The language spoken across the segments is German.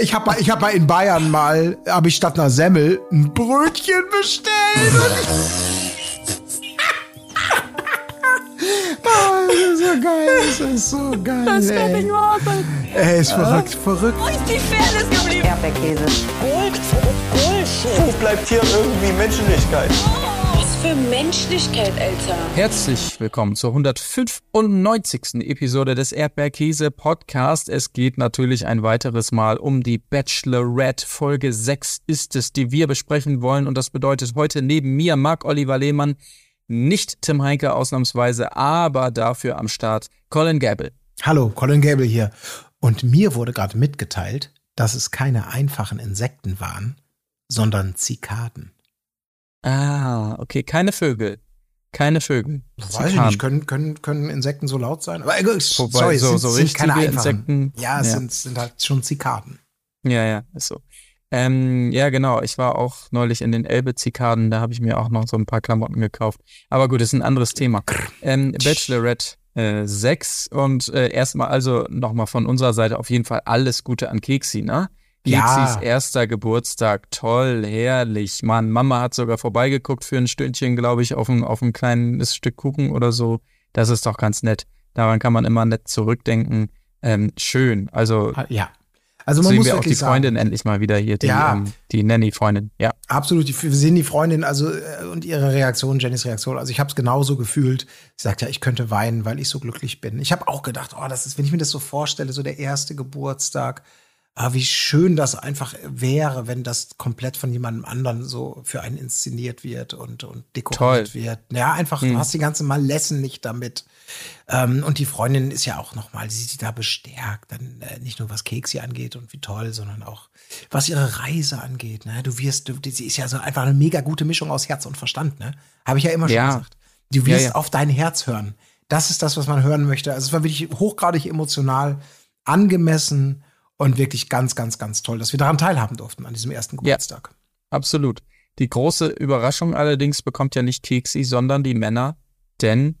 Ich habe mal, ich hab mal in Bayern mal, habe ich statt einer Semmel ein Brötchen bestellt. oh, das ist so geil, das ist so geil. Das kann nicht wahr sein. Ey, ist verrückt, verrückt. Wo ist die Fairness geblieben? Erdbeerkäse. Gold, Bullshit. Wo bleibt hier irgendwie Menschlichkeit? Was für Menschlichkeit, Alter. Herzlich willkommen zur 195. Episode des Erdbeerkäse Podcast. Es geht natürlich ein weiteres Mal um die Bachelorette. Folge 6 ist es, die wir besprechen wollen. Und das bedeutet heute neben mir Marc-Oliver Lehmann, nicht Tim Heinke ausnahmsweise, aber dafür am Start Colin Gable. Hallo, Colin Gable hier. Und mir wurde gerade mitgeteilt, dass es keine einfachen Insekten waren, sondern Zikaden. Ah, okay, keine Vögel. Keine Vögel. Weiß ich nicht, können, können, können Insekten so laut sein? Aber äh, Wobei, sorry, so, sind, so sind keine einfachen. Insekten. Ja, es Ja. Sind, sind halt schon Zikaden. Ja, ja, ist so. Ähm, ja, genau. Ich war auch neulich in den Elbe-Zikaden, da habe ich mir auch noch so ein paar Klamotten gekauft. Aber gut, das ist ein anderes Thema. Ähm, Bachelorette äh, 6 und äh, erstmal also nochmal von unserer Seite auf jeden Fall alles Gute an Keksi, ne? Ja. Keksis erster Geburtstag, toll, herrlich. Mann, Mama hat sogar vorbeigeguckt für ein Stündchen, glaube ich, auf ein, auf ein kleines Stück Kuchen oder so. Das ist doch ganz nett. Daran kann man immer nett zurückdenken. Ähm, schön. Also Ja. Also man sehen muss wir auch die sagen, Freundin endlich mal wieder hier, die, Ja. ähm, die Nanny-Freundin. Ja. Absolut, wir sehen die Freundin also äh, und ihre Reaktion, Jennys Reaktion. Also ich habe es genauso gefühlt. Sie sagt ja, ich könnte weinen, weil ich so glücklich bin. Ich habe auch gedacht, oh, das ist, wenn ich mir das so vorstelle, so der erste Geburtstag, ah, wie schön das einfach wäre, wenn das komplett von jemandem anderen so für einen inszeniert wird und und dekoriert Toll. wird. Ja, einfach, du hast die ganze Malessen nicht damit. Ähm, und die Freundin ist ja auch noch mal, sie sieht da bestärkt, dann äh, nicht nur was Keksi angeht und wie toll, sondern auch was ihre Reise angeht. Ne? Du wirst, du, sie ist ja so einfach eine mega gute Mischung aus Herz und Verstand. Ne? Habe ich ja immer schon Ja. gesagt. Du wirst Ja, ja. auf dein Herz hören. Das ist das, was man hören möchte. Also es war wirklich hochgradig emotional, angemessen und wirklich ganz, ganz, ganz toll, dass wir daran teilhaben durften an diesem ersten Geburtstag. Absolut. Die große Überraschung allerdings bekommt ja nicht Keksi, sondern die Männer, denn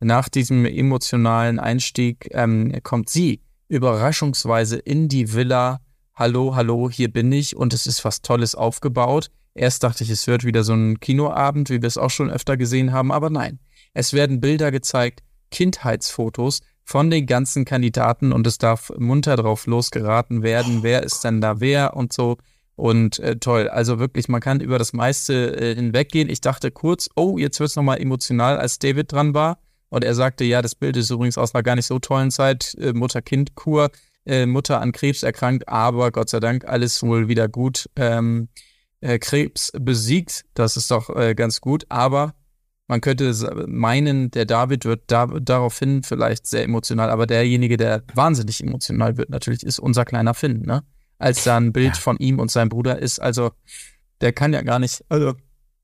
nach diesem emotionalen Einstieg ähm, kommt sie überraschungsweise in die Villa. Hallo, hallo, hier bin ich und es ist was Tolles aufgebaut. Erst dachte ich, es wird wieder so ein Kinoabend, wie wir es auch schon öfter gesehen haben, aber nein. Es werden Bilder gezeigt, Kindheitsfotos von den ganzen Kandidaten und es darf munter drauf losgeraten werden, wer ist denn da wer und so. Und äh, toll, also wirklich, man kann über das meiste äh, hinweggehen. Ich dachte kurz, oh, jetzt wird's noch nochmal emotional, als David dran war. Und er sagte, ja, das Bild ist übrigens aus einer gar nicht so tollen Zeit, äh, Mutter-Kind-Kur, äh, Mutter an Krebs erkrankt, aber Gott sei Dank alles wohl wieder gut. Ähm, äh, Krebs besiegt, das ist doch äh, ganz gut, aber man könnte meinen, der David wird da, daraufhin vielleicht sehr emotional, aber derjenige, der wahnsinnig emotional wird, natürlich ist unser kleiner Finn, ne? Als da ein Bild Ja. von ihm und seinem Bruder ist, also der kann ja gar nicht, also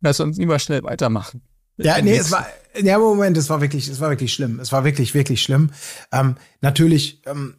lass uns lieber schnell weitermachen. Ja, nee, es war, ja, Moment, es war wirklich, es war wirklich schlimm. Es war wirklich, wirklich schlimm. Ähm, natürlich, ähm,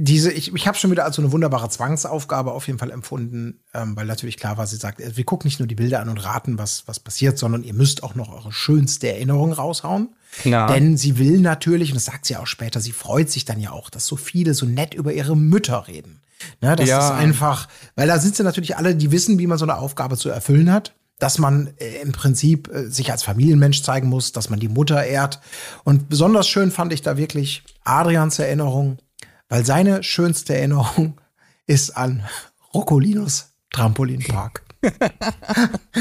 diese, ich, ich habe schon wieder als so eine wunderbare Zwangsaufgabe auf jeden Fall empfunden, ähm, weil natürlich klar war, sie sagt, äh, wir gucken nicht nur die Bilder an und raten, was, was passiert, sondern ihr müsst auch noch eure schönste Erinnerung raushauen. Klar. Denn sie will natürlich, und das sagt sie auch später, sie freut sich dann ja auch, dass so viele so nett über ihre Mütter reden. Ne, das Ja. ist einfach, weil da sind sie natürlich alle, die wissen, wie man so eine Aufgabe zu erfüllen hat. Dass man äh, im Prinzip äh, sich als Familienmensch zeigen muss, dass man die Mutter ehrt. Und besonders schön fand ich da wirklich Adrians Erinnerung, weil seine schönste Erinnerung ist an Roccolinos Trampolinpark.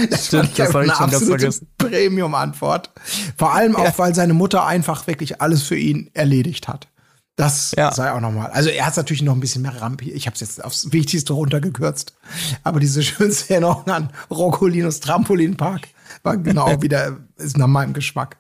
das Stimmt, ich das einfach hab ich eine schon ganz vergessen. Premium-Antwort. Vor allem auch, weil seine Mutter einfach wirklich alles für ihn erledigt hat. Das Ja. sei auch nochmal. Also er hat natürlich noch ein bisschen mehr Rampi. Ich habe es jetzt aufs Wichtigste runtergekürzt. Aber diese schönste Erinnerung an Roccolinos Trampolinpark war genau wieder, ist nach meinem Geschmack.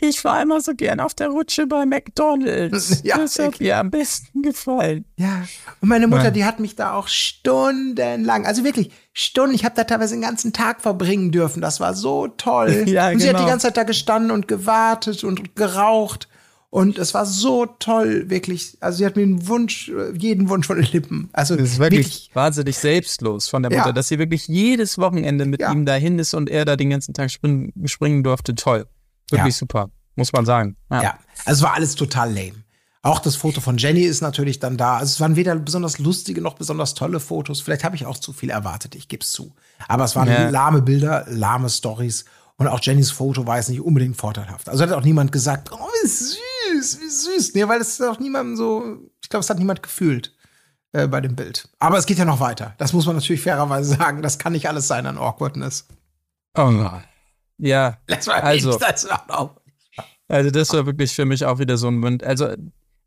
Ich war immer so gern auf der Rutsche bei McDonalds. Ja, das hat wirklich. mir am besten gefallen. Ja, und meine Mutter, Ja. die hat mich da auch stundenlang, also wirklich Stunden, ich habe da teilweise den ganzen Tag verbringen dürfen. Das war so toll. Ja, und sie hat die genau. ganze Zeit da gestanden und gewartet und geraucht. Und es war so toll, wirklich. Also sie hat mir einen Wunsch, jeden Wunsch von den Lippen. Also Das ist wirklich, wahnsinnig selbstlos von der Mutter, Ja. dass sie wirklich jedes Wochenende mit Ja. ihm dahin ist und er da den ganzen Tag springen, springen durfte. Toll. Wirklich Ja. super, muss man sagen. Ja. Ja, es war alles total lame. Auch das Foto von Jenny ist natürlich dann da. Also es waren weder besonders lustige noch besonders tolle Fotos. Vielleicht habe ich auch zu viel erwartet, ich gebe es zu. Aber es waren Ja. lahme Bilder, lahme Stories. Und auch Jennys Foto war jetzt nicht unbedingt vorteilhaft. Also hat auch niemand gesagt, oh, wie süß, wie süß. Nee, weil es auch niemandem so, ich glaube, es hat niemand gefühlt äh, bei dem Bild. Aber es geht ja noch weiter. Das muss man natürlich fairerweise sagen. Das kann nicht alles sein an Awkwardness. Oh nein. Ja, Also. also das war wirklich für mich auch wieder so ein Moment. Also,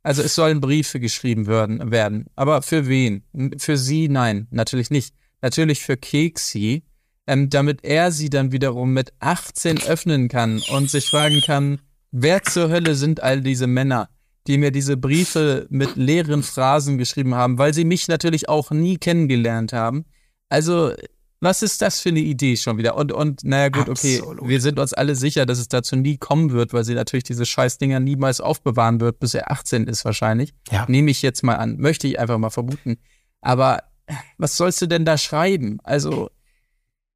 also es sollen Briefe geschrieben werden, werden. Aber für wen? Für sie? Nein, natürlich nicht. Natürlich für Keksi, ähm, damit er sie dann wiederum mit 18 öffnen kann und sich fragen kann, wer zur Hölle sind all diese Männer, die mir diese Briefe mit leeren Phrasen geschrieben haben, weil sie mich natürlich auch nie kennengelernt haben. Also, was ist das für eine Idee schon wieder? Und, und naja, gut, okay, Absolut. wir sind uns alle sicher, dass es dazu nie kommen wird, weil sie natürlich diese Scheißdinger niemals aufbewahren wird, bis er 18 ist wahrscheinlich. Ja. Nehme ich jetzt mal an. Möchte ich einfach mal vermuten. Aber äh, was sollst du denn da schreiben? Also,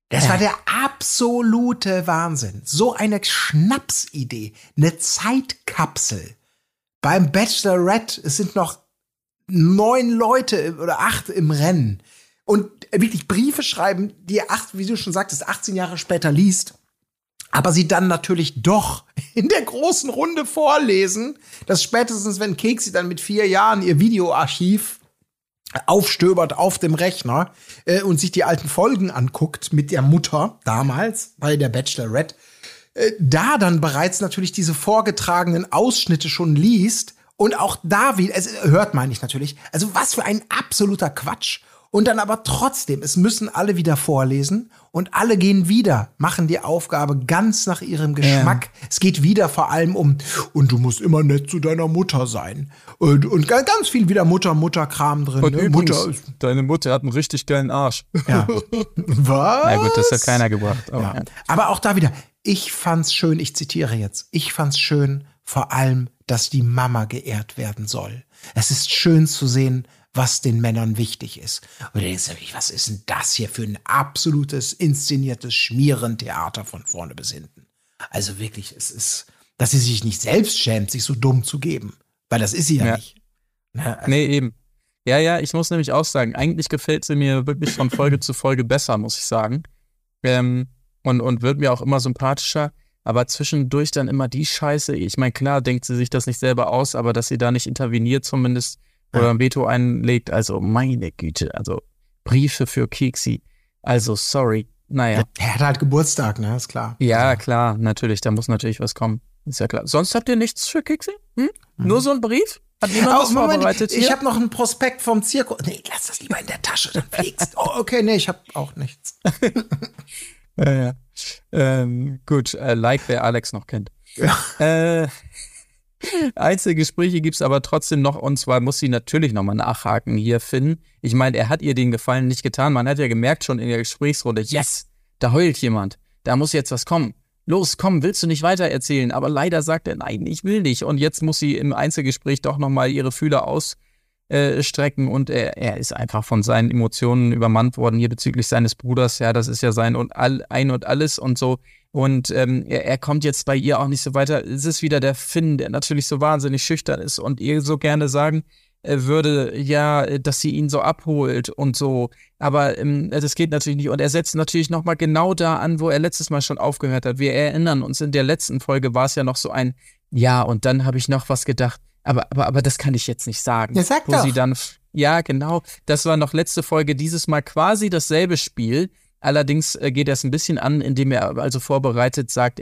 Das war der absolute Wahnsinn. So eine Schnapsidee. Eine Zeitkapsel. Beim Bachelorette, es sind noch neun Leute oder acht im Rennen. Und wirklich Briefe schreiben, die er acht, wie du schon sagtest, 18 Jahre später liest. Aber sie dann natürlich doch in der großen Runde vorlesen, dass spätestens, wenn Keksi dann mit vier Jahren ihr Videoarchiv aufstöbert auf dem Rechner äh, und sich die alten Folgen anguckt mit der Mutter damals bei der Bachelorette, äh, da dann bereits natürlich diese vorgetragenen Ausschnitte schon liest und auch da wieder, es hört meine ich natürlich, also was für ein absoluter Quatsch. Und dann aber trotzdem, es müssen alle wieder vorlesen und alle gehen wieder, machen die Aufgabe ganz nach ihrem Geschmack. Es geht wieder vor allem um, und du musst immer nett zu deiner Mutter sein. Und, und ga- ganz viel wieder Mutter, Mutter-Kram drin. und ne? übrigens, Mutter deine Mutter hat einen richtig geilen Arsch. ja. Was? Na gut, das hat keiner gebracht. Aber, Ja. ja. Aber auch da wieder, ich fand's schön, ich zitiere jetzt, ich fand's schön, vor allem, dass die Mama geehrt werden soll. Es ist schön zu sehen, was den Männern wichtig ist. Und du denkst dir, was ist denn das hier für ein absolutes, inszeniertes Schmierentheater von vorne bis hinten? Also wirklich, es ist, dass sie sich nicht selbst schämt, sich so dumm zu geben. Weil das ist sie ja, Ja. nicht. Ne? Nee, eben. Ja, ja, ich muss nämlich auch sagen, eigentlich gefällt sie mir wirklich von Folge zu Folge besser, muss ich sagen. Ähm, und, und wird mir auch immer sympathischer. Aber zwischendurch dann immer die Scheiße. Ich meine, klar denkt sie sich das nicht selber aus, aber dass sie da nicht interveniert zumindest oder ein Veto einlegt, also meine Güte, also Briefe für Keksi. Also sorry. Naja. Er hat halt Geburtstag, ne, ist klar. Ja, klar, natürlich, da muss natürlich was kommen. Ist ja klar. Sonst habt ihr nichts für Keksi? Hm? Nur so ein Brief? Hat niemand was Oh, Moment, vorbereitet ich hier? habe noch einen Prospekt vom Zirkus. Nee, lass das lieber in der Tasche, dann fliegst. Oh, okay, nee, ich habe auch nichts. Ja, ja. Ähm, gut, äh, like, wer Alex noch kennt. Äh, Einzelgespräche gibt's aber trotzdem noch, und zwar muss sie natürlich nochmal nachhaken hier, Finn. Ich meine, er hat ihr den Gefallen nicht getan. Man hat ja gemerkt schon in der Gesprächsrunde, yes, da heult jemand. Da muss jetzt was kommen. Los, komm, willst du nicht weiter erzählen? Aber leider sagt er, nein, ich will nicht. Und jetzt muss sie im Einzelgespräch doch nochmal ihre Fühler ausstrecken und er, er ist einfach von seinen Emotionen übermannt worden hier bezüglich seines Bruders. Ja, das ist ja sein und all, ein und alles und so. Und ähm, er, er kommt jetzt bei ihr auch nicht so weiter. Es ist wieder der Finn, der natürlich so wahnsinnig schüchtern ist und ihr so gerne sagen äh, würde, ja, dass sie ihn so abholt und so. Aber ähm, das geht natürlich nicht. Und er setzt natürlich nochmal genau da an, wo er letztes Mal schon aufgehört hat. Wir erinnern uns, in der letzten Folge war es ja noch so ein, ja, und dann habe ich noch was gedacht. Aber, aber, aber das kann ich jetzt nicht sagen. Ja, sag wo doch. sie dann, ja, genau. Das war noch letzte Folge. Dieses Mal quasi dasselbe Spiel. Allerdings äh, geht er es ein bisschen an, indem er also vorbereitet sagt,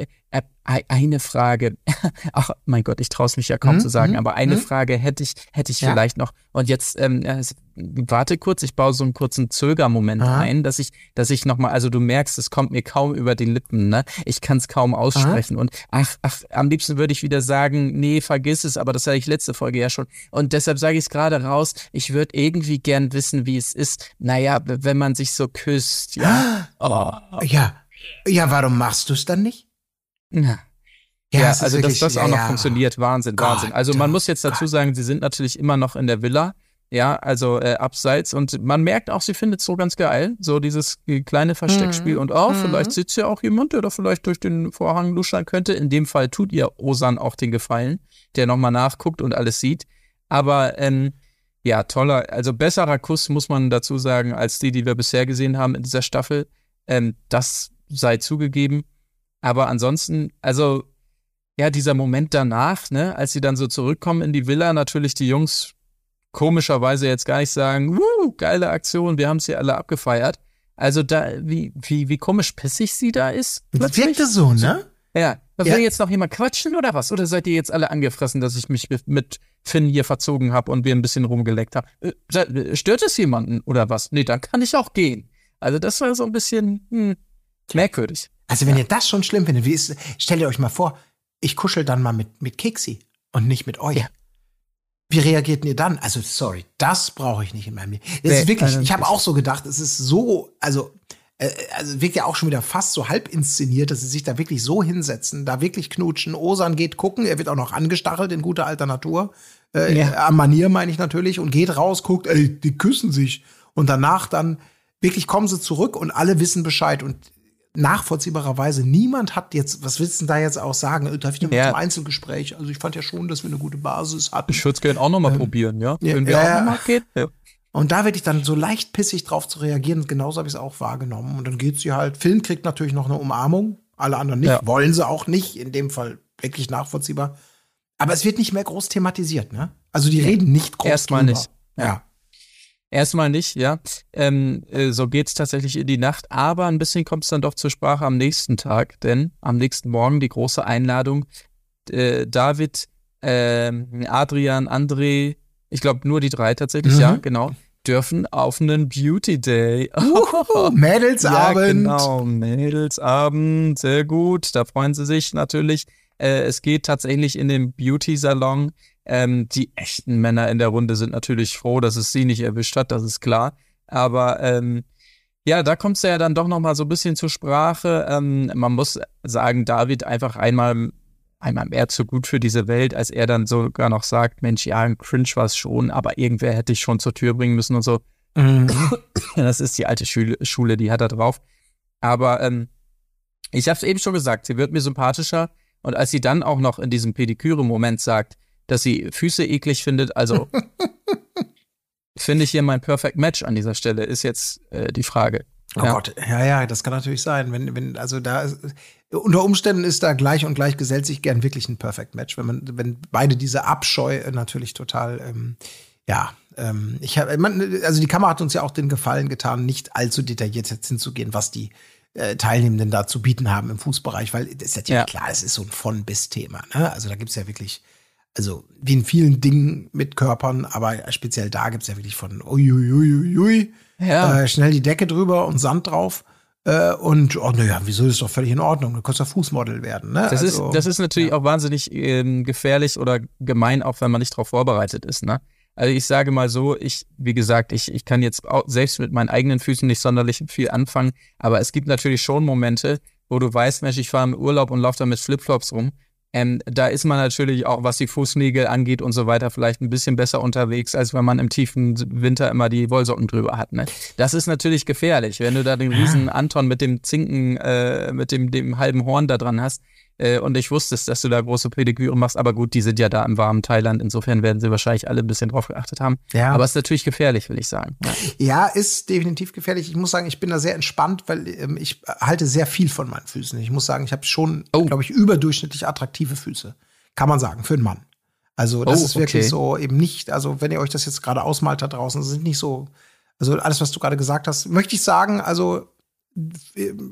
eine Frage, ach mein Gott, ich traue es mich ja kaum Hm, zu sagen, hm, aber eine hm. Frage hätte ich, hätte ich Ja. vielleicht noch. Und jetzt, ähm, äh, warte kurz, ich baue so einen kurzen Zögermoment Aha. ein, dass ich, dass ich nochmal, also du merkst, es kommt mir kaum über die Lippen, ne? Ich kann es kaum aussprechen. Und ach, ach, am liebsten würde ich wieder sagen, nee, vergiss es, aber das hatte ich letzte Folge ja schon. Und deshalb sage ich es gerade raus, ich würde irgendwie gern wissen, wie es ist. Naja, wenn man sich so küsst, ja. Oh. Ja. Ja, warum machst du es dann nicht? Ja. Ja, ist also dass wirklich- das ja, auch noch ja. funktioniert, Wahnsinn, Gott, Wahnsinn. Also man muss jetzt dazu Gott. sagen, sie sind natürlich immer noch in der Villa, ja, also äh, abseits und man merkt auch, sie findet es so ganz geil, so dieses äh, kleine Versteckspiel Mhm. und oh, Mhm. vielleicht sitzt ja auch jemand, der da vielleicht durch den Vorhang luschern könnte. In dem Fall tut ihr Osan auch den Gefallen, der nochmal nachguckt und alles sieht. Aber ähm, ja, toller, also besserer Kuss muss man dazu sagen, als die, die wir bisher gesehen haben in dieser Staffel. Ähm, das sei zugegeben. Aber ansonsten, also ja, dieser Moment danach, ne, als sie dann so zurückkommen in die Villa, natürlich die Jungs komischerweise jetzt gar nicht sagen, Wuh, geile Aktion, wir haben es hier alle abgefeiert. Also da, wie, wie, wie komisch pissig sie da ist. Das plötzlich. wirkte so, ne? Ja. Will Ja. jetzt noch jemand quatschen oder was? Oder seid ihr jetzt alle angefressen, dass ich mich mit- Finn hier verzogen habe und wir ein bisschen rumgeleckt haben? Äh, se- stört es jemanden oder was? Nee, dann kann ich auch gehen. Also das war so ein bisschen hm, merkwürdig. Also wenn ihr das schon schlimm findet, wie ist, stellt ihr euch mal vor, ich kuschel dann mal mit, mit Keksi und nicht mit euch. Ja. Wie reagiert ihr dann? Also sorry, das brauche ich nicht in meinem Leben. Das Nee, ist wirklich, ich habe auch so gedacht, es ist so, also äh, also wirkt ja auch schon wieder fast so halb inszeniert, dass sie sich da wirklich so hinsetzen, da wirklich knutschen. Osan geht gucken, er wird auch noch angestachelt in guter alter Natur. Äh, Ja. Am Manier meine ich natürlich und geht raus, guckt, ey, die küssen sich. Und danach dann wirklich kommen sie zurück und alle wissen Bescheid. Und nachvollziehbarerweise niemand hat jetzt, was willst du denn da jetzt auch sagen? Darf ich noch Ja. zum Einzelgespräch? Also ich fand ja schon, dass wir eine gute Basis hatten. Ich würde es gerne auch noch mal probieren, ja? ja, Wenn wir ja, auch ja. noch mal gehen. Ja. Und da werde ich dann so leicht pissig drauf zu reagieren. Und genauso habe ich es auch wahrgenommen. Und dann geht sie halt, Finn kriegt natürlich noch eine Umarmung. Alle anderen nicht. Ja. Wollen sie auch nicht. In dem Fall wirklich nachvollziehbar. Aber es wird nicht mehr groß thematisiert, ne? Also die reden nicht groß Erstmal drüber. nicht. Ja. Erstmal nicht, ja. Ähm, äh, so geht's tatsächlich in die Nacht, aber ein bisschen kommt es dann doch zur Sprache am nächsten Tag, denn am nächsten Morgen die große Einladung. Äh, David, ähm, Adrian, André, ich glaube nur die drei tatsächlich, Mhm. ja, genau, dürfen auf einen Beauty Day. Uhuhu, Mädelsabend. Ja, genau, Mädelsabend, sehr gut. Da freuen sie sich natürlich. Äh, es geht tatsächlich in den Beauty-Salon. Ähm, die echten Männer in der Runde sind natürlich froh, dass es sie nicht erwischt hat, das ist klar. Aber ähm, ja, da kommt es ja dann doch noch mal so ein bisschen zur Sprache. Ähm, man muss sagen, David einfach einmal einmal mehr zu gut für diese Welt, als er dann sogar noch sagt, Mensch, ja, ein Cringe war es schon, aber irgendwer hätte ich schon zur Tür bringen müssen und so. Mhm. Das ist die alte Schule, Schule die hat er drauf. Aber ähm, ich habe es eben schon gesagt, sie wird mir sympathischer. Und als sie dann auch noch in diesem Pediküre-Moment sagt, dass sie Füße eklig findet, also finde ich hier mein Perfect Match an dieser Stelle, ist jetzt äh, die Frage. Oh Ja. Gott, ja, ja, das kann natürlich sein. Wenn, wenn, also da ist, unter Umständen ist da gleich und gleich gesellt sich gern wirklich ein Perfect Match, wenn man, wenn beide diese Abscheu äh, natürlich total, ähm, ja, ähm, ich habe, also die Kamera hat uns ja auch den Gefallen getan, nicht allzu detailliert jetzt hinzugehen, was die äh, Teilnehmenden da zu bieten haben im Fußbereich, weil das ist natürlich Ja. klar, es ist so ein von bis Thema. Ne? Also da gibt's ja wirklich, also wie in vielen Dingen mit Körpern, aber speziell da gibt's ja wirklich von uiuiuiui, Ja. äh, schnell die Decke drüber und Sand drauf. Äh, und, oh, naja, wieso ist doch völlig in Ordnung? Du kannst ja Fußmodel werden, ne? Das, Also, ist, das ist natürlich ja. auch wahnsinnig ähm, gefährlich oder gemein, auch wenn man nicht darauf vorbereitet ist. Ne? Also ich sage mal so, ich, wie gesagt, ich, ich kann jetzt auch selbst mit meinen eigenen Füßen nicht sonderlich viel anfangen, aber es gibt natürlich schon Momente, wo du weißt, Mensch, ich fahre im Urlaub und laufe da mit Flipflops rum. Ähm, da ist man natürlich auch, was die Fußnägel angeht und so weiter, vielleicht ein bisschen besser unterwegs, als wenn man im tiefen Winter immer die Wollsocken drüber hat. Ne? Das ist natürlich gefährlich, wenn du da den riesen Anton mit dem Zinken, äh, mit dem, dem halben Horn da dran hast. Äh, und ich wusste es, dass du da große Pediküre machst, aber gut, die sind ja da im warmen Thailand. Insofern werden sie wahrscheinlich alle ein bisschen drauf geachtet haben. Ja. Aber es ist natürlich gefährlich, will ich sagen. Ja. Ist definitiv gefährlich. Ich muss sagen, ich bin da sehr entspannt, weil ähm, ich halte sehr viel von meinen Füßen. Ich muss sagen, ich habe schon, Oh. glaube ich, überdurchschnittlich attraktive Füße. Kann man sagen, für einen Mann. Also, das Oh, ist wirklich okay. so eben nicht, also wenn ihr euch das jetzt gerade ausmalt da draußen, das sind nicht so, also alles, was du gerade gesagt hast, möchte ich sagen, also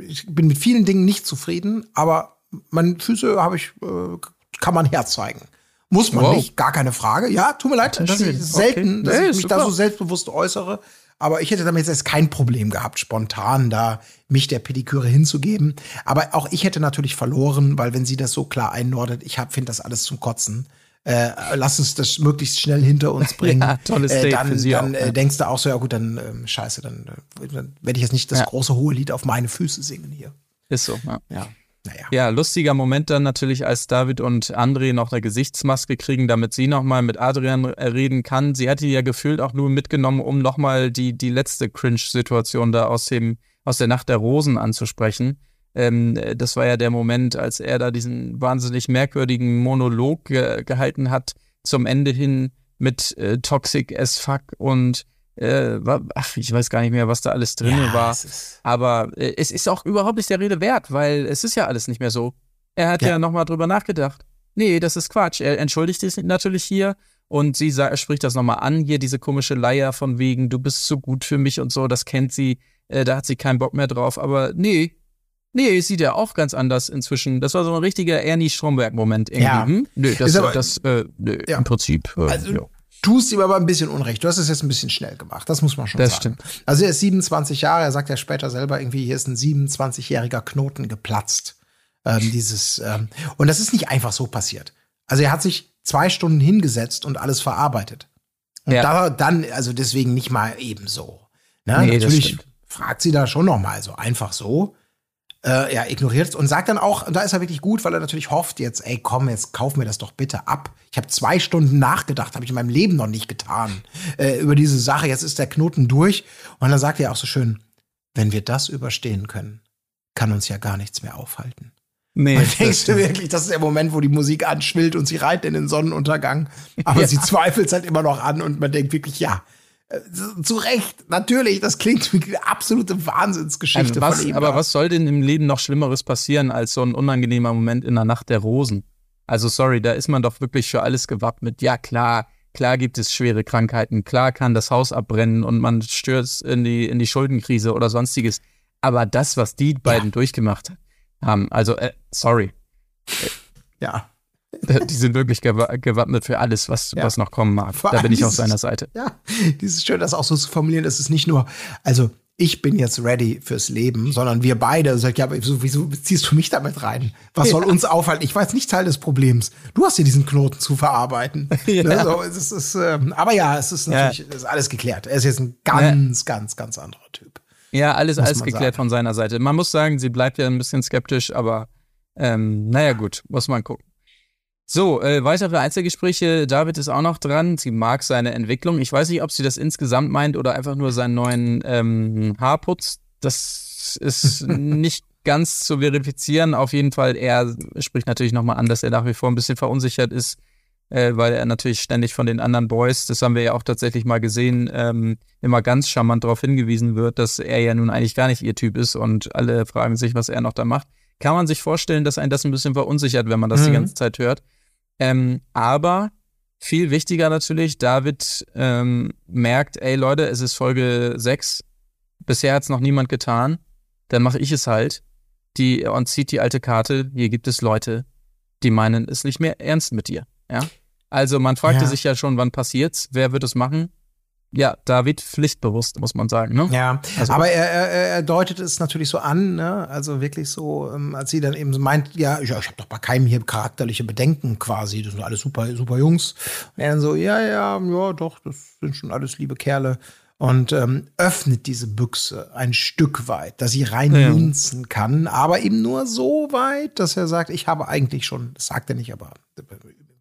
ich bin mit vielen Dingen nicht zufrieden, aber meine Füße habe ich, äh, kann man herzeigen. Muss man Wow. nicht, gar keine Frage. Ja, tut mir leid, dass schön. ich selten, Okay. dass Nee, ich mich da so selbstbewusst äußere. Aber ich hätte damit jetzt kein Problem gehabt, spontan da mich der Pediküre hinzugeben. Aber auch ich hätte natürlich verloren, weil wenn sie das so klar einnordet, ich finde das alles zum Kotzen. Äh, lass uns das möglichst schnell hinter uns bringen. Ja, tolles äh, dann für sie dann auch, äh, ja. denkst du auch so, ja gut, dann ähm, scheiße, dann, äh, dann werde ich jetzt nicht das Ja. große hohe Lied auf meine Füße singen hier. Ist so. Ja. Ja, naja. Ja, lustiger Moment dann natürlich, als David und André noch eine Gesichtsmaske kriegen, damit sie nochmal mit Adrian äh, reden kann. Sie hatte ja gefühlt auch nur mitgenommen, um nochmal die, die letzte Cringe-Situation da aus dem, aus der Nacht der Rosen anzusprechen. Ähm, äh, das war ja der Moment, als er da diesen wahnsinnig merkwürdigen Monolog ge gehalten hat zum Ende hin, mit äh, Toxic as fuck und äh, ach, ich weiß gar nicht mehr, was da alles drin Ja, war. es Aber äh, es ist auch überhaupt nicht der Rede wert, weil es ist ja alles nicht mehr so. Er hat ja, Ja. nochmal drüber nachgedacht. Nee, das ist Quatsch. Er entschuldigt sich natürlich hier und sie sa- spricht das nochmal an, hier diese komische Leier von wegen, du bist so gut für mich und so, das kennt sie, äh, da hat sie keinen Bock mehr drauf. Aber nee, nee, sieht er auch ganz anders inzwischen. Das war so ein richtiger Ernie Stromberg-Moment irgendwie. Ja. Hm? Nö, das, Ist aber- das äh, nö, Ja. im Prinzip. Äh, Also, ja. Tust ihm aber ein bisschen Unrecht. Du hast es jetzt ein bisschen schnell gemacht. Das muss man schon Das sagen. stimmt. Also er ist 27 Jahre. Er sagt ja später selber irgendwie, hier ist ein 27-jähriger Knoten geplatzt. Ähm, dieses ähm, und das ist nicht einfach so passiert. Also er hat sich zwei Stunden hingesetzt und alles verarbeitet. Und Ja. da, dann, also deswegen nicht mal eben so. Ne? Nee, Natürlich fragt sie da schon noch mal so einfach so. Äh, er ignoriert es und sagt dann auch, und da ist er wirklich gut, weil er natürlich hofft jetzt, ey, komm, jetzt kauf mir das doch bitte ab. Ich habe zwei Stunden nachgedacht, habe ich in meinem Leben noch nicht getan äh, über diese Sache. Jetzt ist der Knoten durch. Und dann sagt er auch so schön, wenn wir das überstehen können, kann uns ja gar nichts mehr aufhalten. Nee, Und denkst du wirklich, das ist der Moment, wo die Musik anschwillt und sie reitet in den Sonnenuntergang. Aber Ja. sie zweifelt es halt immer noch an und man denkt wirklich, ja, zu Recht, natürlich, das klingt wie eine absolute Wahnsinnsgeschichte Also was, von ihm. aber was soll denn im Leben noch Schlimmeres passieren als so ein unangenehmer Moment in der Nacht der Rosen? Also sorry, da ist man doch wirklich für alles gewappnet. Ja klar, klar gibt es schwere Krankheiten, klar kann das Haus abbrennen und man stürzt in die in die Schuldenkrise oder sonstiges. Aber das, was die beiden durchgemacht haben, also äh, sorry, Ja. die sind wirklich gewa gewappnet für alles, was Ja. was noch kommen mag. Vor Da bin ich auf seiner Seite. Ja, dieses schön, das auch so zu formulieren, es ist nicht nur, also ich bin jetzt ready fürs Leben, sondern wir beide sagt, ja, aber wieso, wieso ziehst du mich damit rein? Was soll uns aufhalten? Ich war jetzt nicht Teil des Problems. Du hast hier diesen Knoten zu verarbeiten. Ja. Ne, so, es ist, ähm, aber ja, es ist Ja. natürlich es ist alles geklärt. Er ist jetzt ein ganz, ganz, ganz anderer Typ. Ja, alles, alles geklärt sagen. von seiner Seite. Man muss sagen, sie bleibt ja ein bisschen skeptisch, aber ähm, naja, gut, muss man gucken. So, äh, weitere Einzelgespräche. David ist auch noch dran. Sie mag seine Entwicklung. Ich weiß nicht, ob sie das insgesamt meint oder einfach nur seinen neuen ähm, Haarputz. Das ist nicht ganz zu verifizieren. Auf jeden Fall, er spricht natürlich nochmal an, dass er nach wie vor ein bisschen verunsichert ist, äh, weil er natürlich ständig von den anderen Boys, das haben wir ja auch tatsächlich mal gesehen, ähm, immer ganz charmant darauf hingewiesen wird, dass er ja nun eigentlich gar nicht ihr Typ ist und alle fragen sich, was er noch da macht. Kann man sich vorstellen, dass einen das ein bisschen verunsichert, wenn man das die Mhm. ganze Zeit hört. Ähm, aber viel wichtiger natürlich, David ähm, merkt, ey Leute, es ist Folge 6, bisher hat es noch niemand getan, dann mache ich es halt. Die, und zieht die alte Karte, hier gibt es Leute, die meinen es nicht mehr ernst mit dir. Ja? Also man fragte Ja. sich ja schon, wann passiert's, wer wird es machen? Ja, David pflichtbewusst, muss man sagen. Ne? Ja, Also- aber er, er, er deutet es natürlich so an, ne? also wirklich so, ähm, als sie dann eben meint, ja, ich, ich habe doch bei keinem hier charakterliche Bedenken quasi, das sind alles super, super Jungs. Und er dann so, ja, ja, ja, doch, das sind schon alles liebe Kerle. Und ähm, öffnet diese Büchse ein Stück weit, dass sie reinlunzen kann, aber eben nur so weit, dass er sagt, ich habe eigentlich schon, das sagt er nicht, aber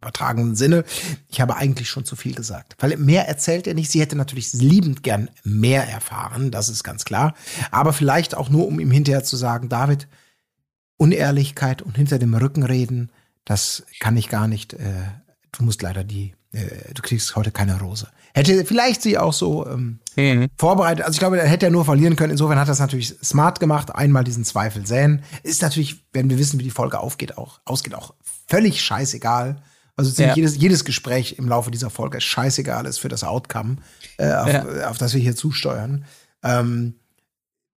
übertragenen Sinne, ich habe eigentlich schon zu viel gesagt. Weil mehr erzählt er nicht. Sie hätte natürlich liebend gern mehr erfahren, das ist ganz klar. Aber vielleicht auch nur, um ihm hinterher zu sagen, David, Unehrlichkeit und hinter dem Rücken reden, das kann ich gar nicht. Äh, du musst leider die, äh, du kriegst heute keine Rose. Hätte vielleicht sie auch so ähm, Mhm. vorbereitet. Also ich glaube, da hätte er nur verlieren können. Insofern hat er es natürlich smart gemacht. Einmal diesen Zweifel säen. Ist natürlich, wenn wir wissen, wie die Folge aufgeht, auch, ausgeht, auch völlig scheißegal. Also ziemlich Ja. jedes, jedes Gespräch im Laufe dieser Folge ist scheißegal ist für das Outcome, äh, auf, Ja. auf das wir hier zusteuern. Ähm,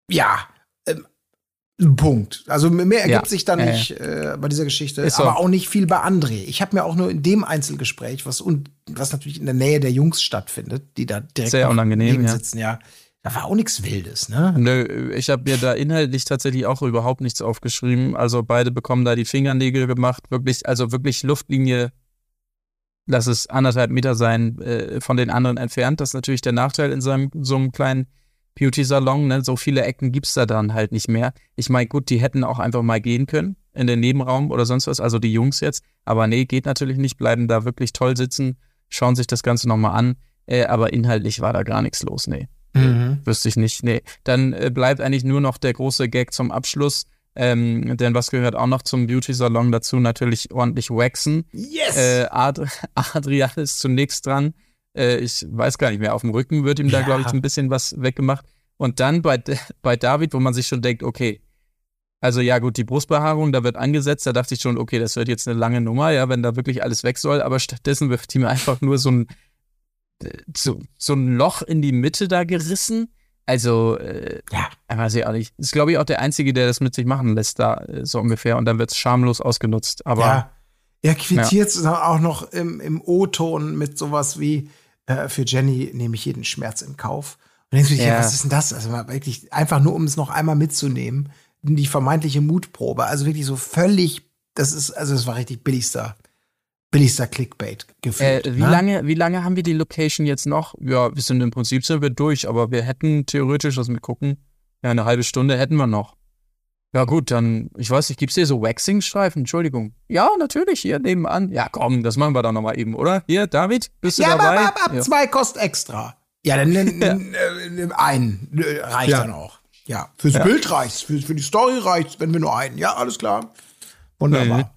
ja, ähm, Punkt. Also mehr ergibt Ja. sich da nicht äh, bei dieser Geschichte, so. aber auch nicht viel bei André. Ich habe mir auch nur in dem Einzelgespräch, was und was natürlich in der Nähe der Jungs stattfindet, die da direkt Sehr unangenehm, sitzen, ja. Da war auch nichts Wildes, ne? Nö, ich habe mir da inhaltlich tatsächlich auch überhaupt nichts aufgeschrieben. Also beide bekommen da die Fingernägel gemacht. Wirklich, also wirklich Luftlinie, lass es anderthalb Meter sein, äh, von den anderen entfernt. Das ist natürlich der Nachteil in so einem, so einem kleinen Beauty-Salon. Ne? So viele Ecken gibt's da dann halt nicht mehr. Ich meine, gut, die hätten auch einfach mal gehen können in den Nebenraum oder sonst was. Also die Jungs jetzt. Aber nee, geht natürlich nicht. Bleiben da wirklich toll sitzen, schauen sich das Ganze nochmal an. Äh, aber inhaltlich war da gar nichts los, nee. Mhm. Wüsste ich nicht. Nee. Dann äh, bleibt eigentlich nur noch der große Gag zum Abschluss. Ähm, denn was gehört auch noch zum Beauty-Salon dazu? Natürlich ordentlich waxen. Yes! Äh, Ad Adrian ist zunächst dran, Äh, ich weiß gar nicht mehr. Auf dem Rücken wird ihm da, Ja. glaube ich, ein bisschen was weggemacht. Und dann bei, bei David, wo man sich schon denkt, okay, also ja gut, die Brustbehaarung, da wird angesetzt, da dachte ich schon, okay, das wird jetzt eine lange Nummer, ja, wenn da wirklich alles weg soll, aber stattdessen wird ihm einfach nur so ein, äh, so, so ein Loch in die Mitte da gerissen. Also, äh, Ja. weiß ich auch nicht. Ist, glaube ich, auch der Einzige, der das mit sich machen lässt, da äh, so ungefähr. Und dann wird es schamlos ausgenutzt. Aber ja. Er quittiert es auch noch im, im O-Ton mit sowas wie, äh, für Jenny nehme ich jeden Schmerz in Kauf. Und denkst du dir, Ja. was ist denn das? Also wirklich, einfach nur, um es noch einmal mitzunehmen, die vermeintliche Mutprobe. Also wirklich so völlig, das ist, also es war richtig billigster, billigster Clickbait äh, gefühlt. wie, ne? lange, wie lange haben wir die Location jetzt noch? Ja, wir sind im Prinzip sind wir durch, aber wir hätten theoretisch, lass mich gucken, ja, eine halbe Stunde hätten wir noch. Ja, gut, dann, ich weiß nicht, gibt's hier so Waxing-Streifen? Entschuldigung. Ja, natürlich, hier nebenan. Ja, komm, das machen wir dann nochmal eben, oder? Hier, David, bist du Ja, aber dabei? ab, ab, ab ja. zwei kostet extra. Ja, dann nimm, nimm, äh, einen. Äh, Reicht Ja. dann auch. Ja, fürs Ja. Bild reicht's, für, für die Story reicht's, wenn wir nur einen. Ja, alles klar. Wunderbar.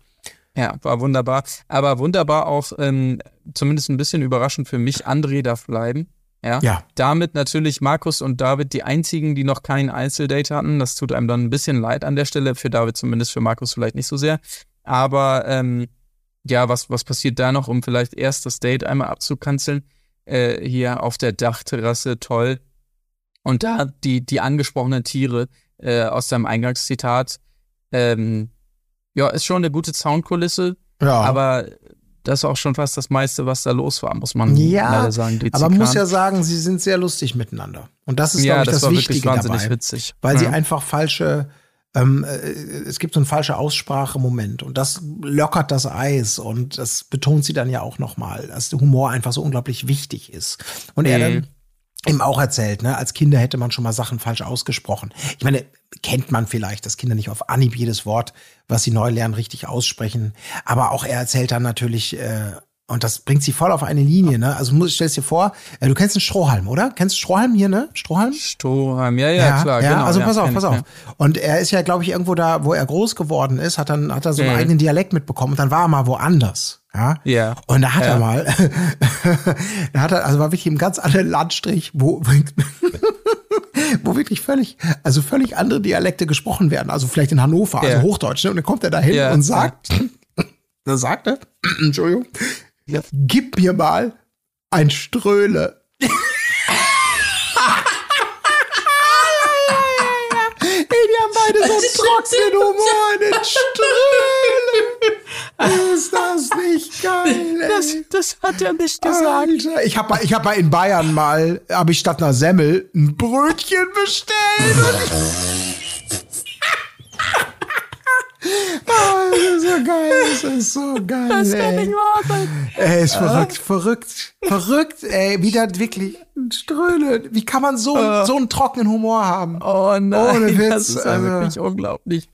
Ja, war wunderbar. Aber wunderbar auch, ähm, zumindest ein bisschen überraschend für mich, André darf bleiben. Ja. Ja. Damit natürlich Markus und David die einzigen, die noch kein Einzeldate hatten. Das tut einem dann ein bisschen leid an der Stelle. Für David zumindest, für Markus vielleicht nicht so sehr. Aber ähm, ja, was, was passiert da noch, um vielleicht erst das Date einmal abzukanzeln? Äh, hier auf der Dachterrasse, toll. Und da die, die angesprochenen Tiere äh, aus deinem Eingangszitat, ähm, ja, ist schon eine gute Soundkulisse, Ja. aber das ist auch schon fast das meiste, was da los war, muss man Ja, leider sagen. Die Aber man muss ja sagen, sie sind sehr lustig miteinander. Und das ist, ja, glaube ich, das, das, war wirklich Wichtige wahnsinnig dabei. witzig. Weil sie ja. einfach falsche, ähm, äh, es gibt so einen falsche Aussprache-Moment und das lockert das Eis und das betont sie dann ja auch nochmal, dass der Humor einfach so unglaublich wichtig ist. Und er Mhm. dann eben auch erzählt, ne, als Kinder hätte man schon mal Sachen falsch ausgesprochen. Ich meine, kennt man vielleicht, dass Kinder nicht auf Anhieb jedes Wort, was sie neu lernen, richtig aussprechen. Aber auch er erzählt dann natürlich, äh, und das bringt sie voll auf eine Linie, ne? Also muss, stellst dir vor, äh, du kennst einen Strohhalm, oder? Kennst du Strohhalm hier, ne? Strohhalm? Strohhalm, ja, ja, klar, ja, genau. also ja, pass auf, pass auf. ja. Und er ist ja, glaube ich, irgendwo da, wo er groß geworden ist, hat dann, hat er so einen Mhm. eigenen Dialekt mitbekommen und dann war er mal woanders. Ja. Ja. Und da hat Ja. er mal, da hat er, also war wirklich im ganz anderen Landstrich, wo, wo wirklich völlig, also völlig andere Dialekte gesprochen werden. Also vielleicht in Hannover, also Ja. Hochdeutsch, ne? Und dann kommt er da hin Ja, und sagt, da sagt er, Entschuldigung, gib mir mal ein Ströhle. Ey, die haben beide so einen trockenen Humor, einen Ströhle. Ist das nicht geil, ey? Das, das hat er nicht gesagt. Alter, ich habe mal, ich hab mal in Bayern mal, habe ich statt einer Semmel ein Brötchen bestellt. Ah, das ist so geil, das ist so geil, Das kann ey. nicht wahr sein. Ey, ist verrückt, verrückt, verrückt, ey, wieder wirklich ein Ströhle. Wie kann man so, so einen trockenen Humor haben? Oh nein, Ohne Witz, das ist ja also. wirklich unglaublich.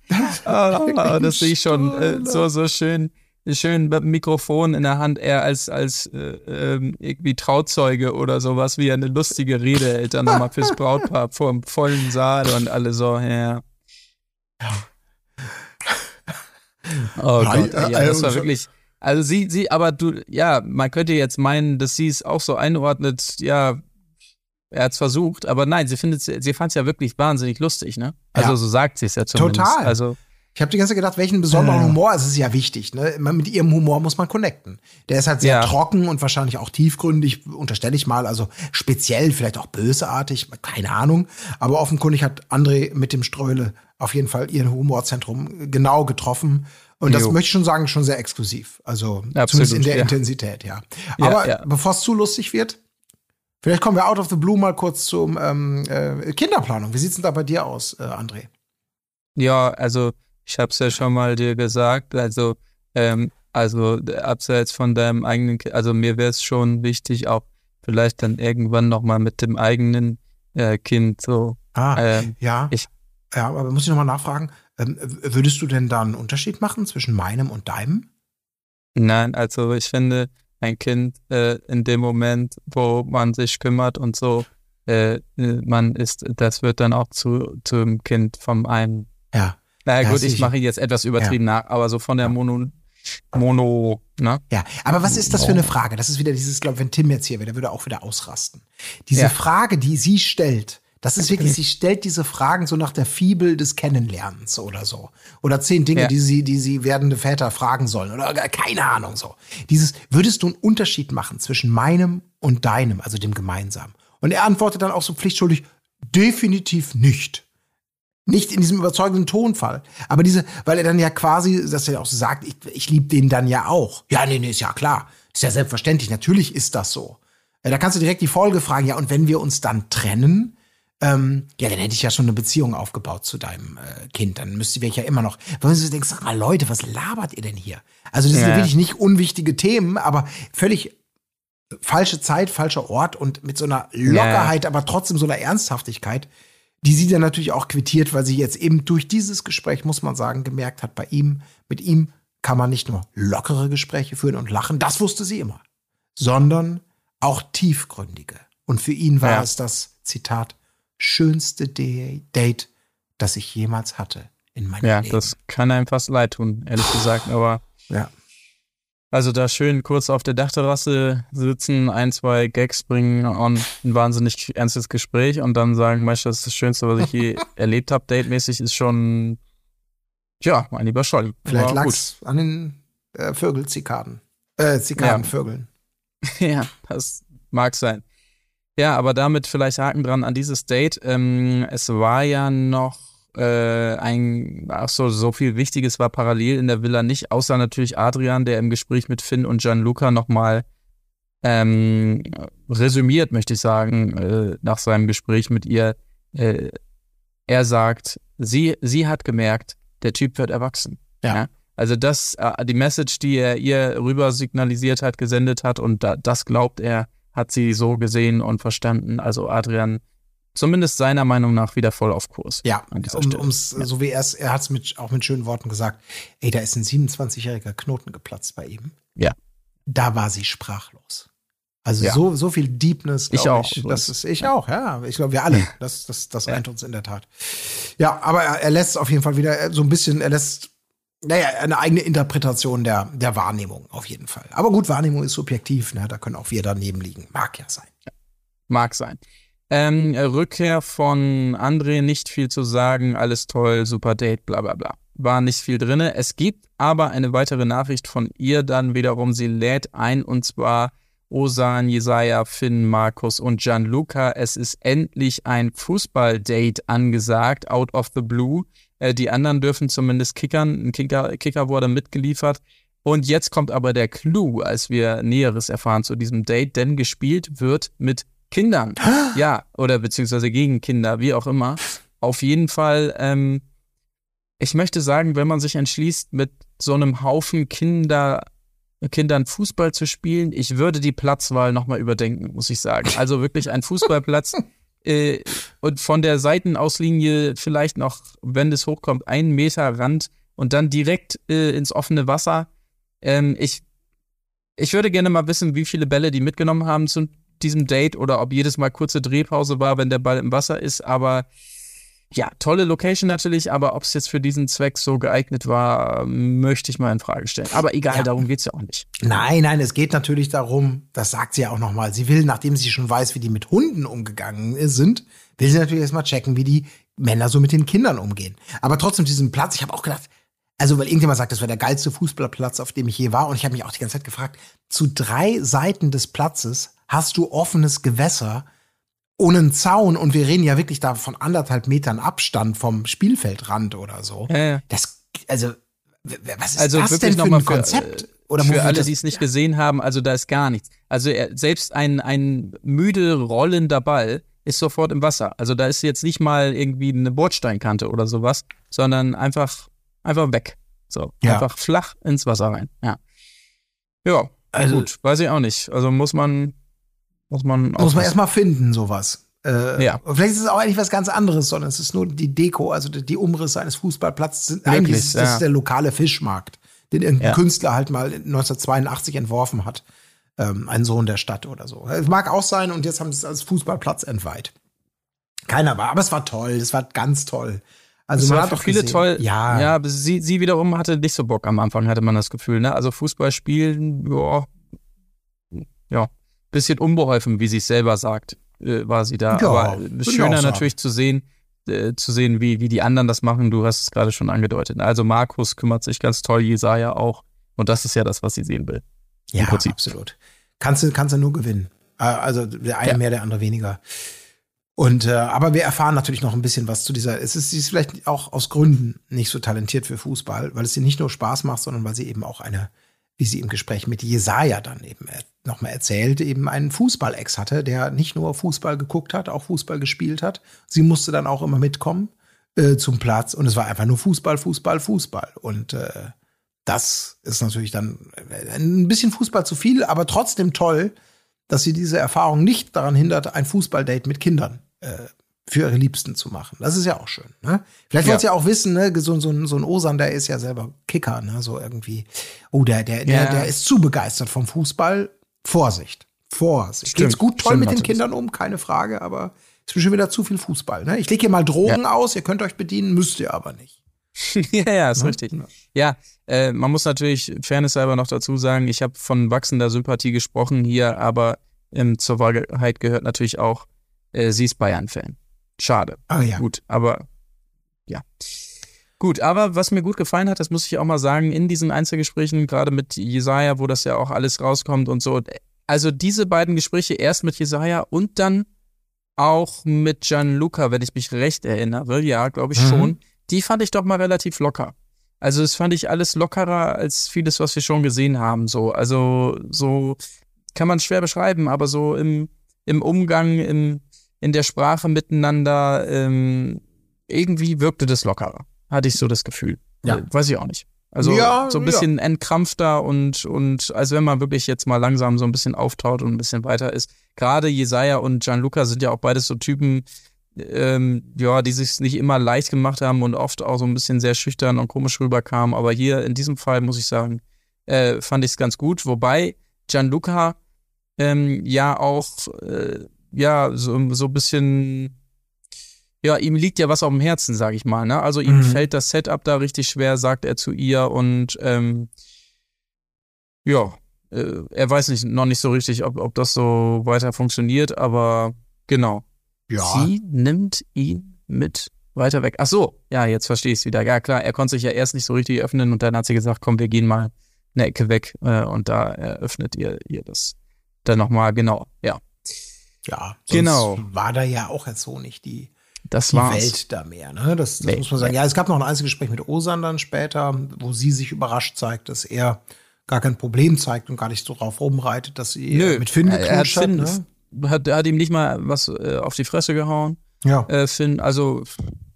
Ah, das sehe ich schon äh, so, so schön. Schön mit dem Mikrofon in der Hand, er als, als äh, ähm, irgendwie Trauzeuge oder sowas, wie er eine lustige Rede hält, dann nochmal fürs Brautpaar vor dem vollen Saal und alle so, ja. Oh Hi, Gott, äh, ja, das war also- wirklich. Also sie, sie, aber du, ja, man könnte jetzt meinen, dass sie es auch so einordnet, ja, er hat's versucht, aber nein, sie findet, sie fand es ja wirklich wahnsinnig lustig, ne? Also Ja. so sagt sie es ja zumindest. Total. Also Ich habe die ganze Zeit gedacht, welchen besonderen Äh. Humor, es ist ja wichtig, ne? Mit ihrem Humor muss man connecten. Der ist halt sehr Ja. trocken und wahrscheinlich auch tiefgründig, unterstelle ich mal, also speziell, vielleicht auch bösartig, keine Ahnung. Aber offenkundig hat André mit dem Ströhle auf jeden Fall ihr Humorzentrum genau getroffen. Und das Jo. möchte ich schon sagen, schon sehr exklusiv. Also Absolut, zumindest in der ja. Intensität, ja. Ja, Aber ja. bevor es zu lustig wird, vielleicht kommen wir out of the blue mal kurz zum ähm, äh, Kinderplanung. Wie sieht's denn da bei dir aus, äh, André? Ja, also ich hab's ja schon mal dir gesagt, also ähm, also abseits von deinem eigenen, also mir wäre es schon wichtig, auch vielleicht dann irgendwann nochmal mit dem eigenen äh, Kind so. Ah, Ähm, ja. ich- ja, aber muss ich nochmal nachfragen, ähm, würdest du denn da einen Unterschied machen zwischen meinem und deinem? Nein, also ich finde, ein Kind äh, in dem Moment, wo man sich kümmert und so, äh, äh, man ist, das wird dann auch zu zum Kind vom einen. Ja. Na Ja, gut, ich mache jetzt etwas übertrieben nach, aber so von der Mono, Mono, ne? Ja, aber was ist das für eine Frage? Das ist wieder dieses, glaube wenn Tim jetzt hier wäre, der würde auch wieder ausrasten. Diese Ja. Frage, die sie stellt, das ist wirklich, sie stellt diese Fragen so nach der Fibel des Kennenlernens oder so. Oder zehn Dinge, Ja. die sie, die sie werdende Väter fragen sollen oder keine Ahnung so. Dieses, würdest du einen Unterschied machen zwischen meinem und deinem, also dem gemeinsamen? Und er antwortet dann auch so pflichtschuldig, definitiv nicht. Nicht in diesem überzeugenden Tonfall. Aber diese, weil er dann ja quasi, dass er auch so sagt, ich, ich liebe den dann ja auch. Ja, nee, nee, ist ja klar. Ist ja selbstverständlich. Natürlich ist das so. Äh, Da kannst du direkt die Folge fragen, ja, und wenn wir uns dann trennen, ähm, ja, dann hätte ich ja schon eine Beziehung aufgebaut zu deinem äh, Kind. Dann müsste ich ja immer noch. Wenn du denkst, sag mal, Leute, was labert ihr denn hier? Also, das sind Ja. wirklich nicht unwichtige Themen, aber völlig falsche Zeit, falscher Ort und mit so einer Lockerheit, aber trotzdem so einer Ernsthaftigkeit, die sie dann natürlich auch quittiert, weil sie jetzt eben durch dieses Gespräch, muss man sagen, gemerkt hat, bei ihm, mit ihm kann man nicht nur lockere Gespräche führen und lachen, das wusste sie immer, sondern auch tiefgründige. Und für ihn war Ja. es das, Zitat, schönste Da- Date, das ich jemals hatte in meinem Ja, Leben. das kann einem fast leid tun, ehrlich gesagt. Aber ja. Also da schön kurz auf der Dachterrasse sitzen, ein, zwei Gags bringen und ein wahnsinnig ernstes Gespräch und dann sagen, Mensch, das ist das Schönste, was ich je erlebt habe, datemäßig, ist schon, ja, mein lieber Scholli. Vielleicht lag es an den äh, Vögelzikaden. Äh, Zikadenvögeln. Ja, das mag sein. Ja, aber damit vielleicht Haken dran an dieses Date. Ähm, es war ja noch äh, ein, ach so, so viel Wichtiges war parallel in der Villa nicht, außer natürlich Adrian, der im Gespräch mit Finn und Gianluca nochmal ähm, resümiert, möchte ich sagen, äh, nach seinem Gespräch mit ihr. Äh, er sagt, sie, sie hat gemerkt, der Typ wird erwachsen. Ja. Also das, äh, die Message, die er ihr rüber signalisiert hat, gesendet hat und da, das glaubt er, hat sie so gesehen und verstanden. Also Adrian, zumindest seiner Meinung nach, wieder voll auf Kurs. Ja, um, um's, so wie er es, er hat es mit, auch mit schönen Worten gesagt, ey, da ist ein 27-jähriger Knoten geplatzt bei ihm. Ja. Da war sie sprachlos. Also Ja. so, so viel Deepness, Ich auch, Ich, das ist ich auch, ja. Ich glaube, wir alle. Das, das, das eint uns in der Tat. Ja, aber er, er lässt auf jeden Fall wieder äh, so ein bisschen, er lässt, naja, eine eigene Interpretation der, der Wahrnehmung auf jeden Fall. Aber gut, Wahrnehmung ist subjektiv, ne? Da können auch wir daneben liegen. Mag ja sein. Mag sein. Ähm, Rückkehr von André, nicht viel zu sagen, alles toll, super Date, bla bla bla. War nicht viel drinne. Es gibt aber eine weitere Nachricht von ihr dann wiederum. Sie lädt ein und zwar Osan, Jesaja, Finn, Markus und Gianluca. Es ist endlich ein Fußballdate angesagt, out of the blue. Äh, die anderen dürfen zumindest kickern. Ein Kicker, Kicker wurde mitgeliefert. Und jetzt kommt aber der Clou, als wir Näheres erfahren zu diesem Date, denn gespielt wird mit Kindern. Ja, oder beziehungsweise gegen Kinder, wie auch immer. Auf jeden Fall, ähm, ich möchte sagen, wenn man sich entschließt, mit so einem Haufen Kinder, Kindern Fußball zu spielen, ich würde die Platzwahl nochmal überdenken, muss ich sagen. Also wirklich ein Fußballplatz äh, und von der Seitenauslinie vielleicht noch, wenn es hochkommt, einen Meter Rand und dann direkt äh, ins offene Wasser. Ähm, ich, ich würde gerne mal wissen, wie viele Bälle die mitgenommen haben zu diesem Date oder ob jedes Mal kurze Drehpause war, wenn der Ball im Wasser ist. Aber ja, tolle Location natürlich, aber ob es jetzt für diesen Zweck so geeignet war, möchte ich mal in Frage stellen. Aber egal, Ja. darum geht's ja auch nicht. Nein, nein, es geht natürlich darum, das sagt sie ja auch nochmal, sie will, nachdem sie schon weiß, wie die mit Hunden umgegangen sind, will sie natürlich erstmal checken, wie die Männer so mit den Kindern umgehen. Aber trotzdem diesen Platz, ich habe auch gedacht, also weil irgendjemand sagt, das war der geilste Fußballplatz, auf dem ich je war. Und ich habe mich auch die ganze Zeit gefragt, zu drei Seiten des Platzes hast du offenes Gewässer ohne einen Zaun und wir reden ja wirklich da von anderthalb Metern Abstand vom Spielfeldrand oder so. Ja, ja. Das, also, was ist Also das denn für ein Konzept? äh, Oder Für alle, die es nicht gesehen haben, also da ist gar nichts. Also er, selbst ein, ein müde rollender Ball ist sofort im Wasser. Also da ist jetzt nicht mal irgendwie eine Bordsteinkante oder sowas, sondern einfach, einfach weg. So, Ja. einfach flach ins Wasser rein. Ja. Ja, Also- gut, weiß ich auch nicht. Also muss man, muss man Muss man erstmal finden, sowas. Äh, Ja. Vielleicht ist es auch eigentlich was ganz anderes, sondern es ist nur die Deko, also die, die Umrisse eines Fußballplatzes sind Wirklich, eigentlich ist das ja. der lokale Fischmarkt, den irgendein Ja. Künstler halt mal 1982 entworfen hat. Ähm, ein Sohn der Stadt oder so. Es mag auch sein und jetzt haben sie es als Fußballplatz entweiht. Keiner war, aber es war toll, es war ganz toll. Also es man hat doch viele gesehen, toll. Ja, ja aber sie, sie wiederum hatte nicht so Bock am Anfang, hatte man das Gefühl. Ne? Also Fußball spielen, ja, ja, bisschen unbeholfen, wie sie es selber sagt, äh, war sie da. Ja, aber schöner natürlich zu sehen, äh, zu sehen, wie, wie die anderen das machen. Du hast es gerade schon angedeutet. Also Markus kümmert sich ganz toll, Jesaja auch. Und das ist ja das, was sie sehen will. ja, Prinzip. absolut. Kannst du, kannst du nur gewinnen. Äh, Also der eine Ja. mehr, der andere weniger. Und äh, aber wir erfahren natürlich noch ein bisschen was zu dieser. Es ist, sie ist vielleicht auch aus Gründen nicht so talentiert für Fußball, weil es ihr nicht nur Spaß macht, sondern weil sie eben auch eine, wie sie im Gespräch mit Jesaja dann eben nochmal erzählt, eben einen Fußball-Ex hatte, der nicht nur Fußball geguckt hat, auch Fußball gespielt hat. Sie musste dann auch immer mitkommen äh, zum Platz und es war einfach nur Fußball, Fußball, Fußball. Und äh, das ist natürlich dann äh, ein bisschen Fußball zu viel, aber trotzdem toll, dass sie diese Erfahrung nicht daran hindert, ein Fußballdate mit Kindern äh, für ihre Liebsten zu machen. Das ist ja auch schön. Ne? Vielleicht wollt ihr ja auch wissen, ne, so, so, ein- so ein Osan, der ist ja selber Kicker, ne? so irgendwie. Oh, der, der, der, Ja. der ist zu begeistert vom Fußball. Vorsicht. Vorsicht. Stimmt, Geht's gut, toll stimmt mit den. Kindern um, keine Frage, aber ist mir schon wieder zu viel Fußball. Ne? Ich lege hier mal Drogen aus, ihr könnt euch bedienen, müsst ihr aber nicht. ja, ja, ist Ne? richtig. Ja, äh, man muss natürlich Fairness selber noch dazu sagen, ich habe von wachsender Sympathie gesprochen hier, aber ähm, zur Wahrheit gehört natürlich auch, äh, sie ist Bayern-Fan. Schade. Ah ja. Gut, aber ja. Gut, aber was mir gut gefallen hat, das muss ich auch mal sagen, in diesen Einzelgesprächen, gerade mit Jesaja, wo das ja auch alles rauskommt und so. Also diese beiden Gespräche, erst mit Jesaja und dann auch mit Gianluca, wenn ich mich recht erinnere, ja, glaube ich Mhm. schon, die fand ich doch mal relativ locker. Also das fand ich alles lockerer als vieles, was wir schon gesehen haben. So, also so kann man schwer beschreiben, aber so im, im Umgang, im, in der Sprache miteinander, ähm, irgendwie wirkte das lockerer. Hatte ich so das Gefühl. Ja. Äh, weiß ich auch nicht. Also Ja, so ein bisschen entkrampfter und, und als wenn man wirklich jetzt mal langsam so ein bisschen auftaut und ein bisschen weiter ist. Gerade Jesaja und Gianluca sind ja auch beides so Typen, ähm, ja, die sich nicht immer leicht gemacht haben und oft auch so ein bisschen sehr schüchtern und komisch rüberkamen. Aber hier in diesem Fall muss ich sagen, äh, fand ich es ganz gut. Wobei Gianluca ähm, ja auch äh, ja so, so ein bisschen ja, ihm liegt ja was auf dem Herzen, sag ich mal. Ne? Also ihm Mhm. fällt das Setup da richtig schwer, sagt er zu ihr und ähm, ja, äh, er weiß nicht, noch nicht so richtig, ob, ob das so weiter funktioniert, aber genau. Ja. Sie nimmt ihn mit weiter weg. Ach so, ja, jetzt verstehe ich es wieder. Ja, klar, er konnte sich ja erst nicht so richtig öffnen und dann hat sie gesagt, komm, wir gehen mal eine Ecke weg äh, und da eröffnet ihr ihr das dann nochmal, genau, ja. Ja, Genau. war da ja auch jetzt so nicht die, Das die war's. Welt da mehr. Ne? Das, das Nee, muss man sagen. Ja, es gab noch ein Einzelgespräch mit Osan dann später, wo sie sich überrascht zeigt, dass er gar kein Problem zeigt und gar nicht so drauf rumreitet, dass sie Nö, mit Finn er hat, geknutscht hat. Finn, Ne? hat, er hat ihm nicht mal was äh, auf die Fresse gehauen, Ja. äh, Finn. Also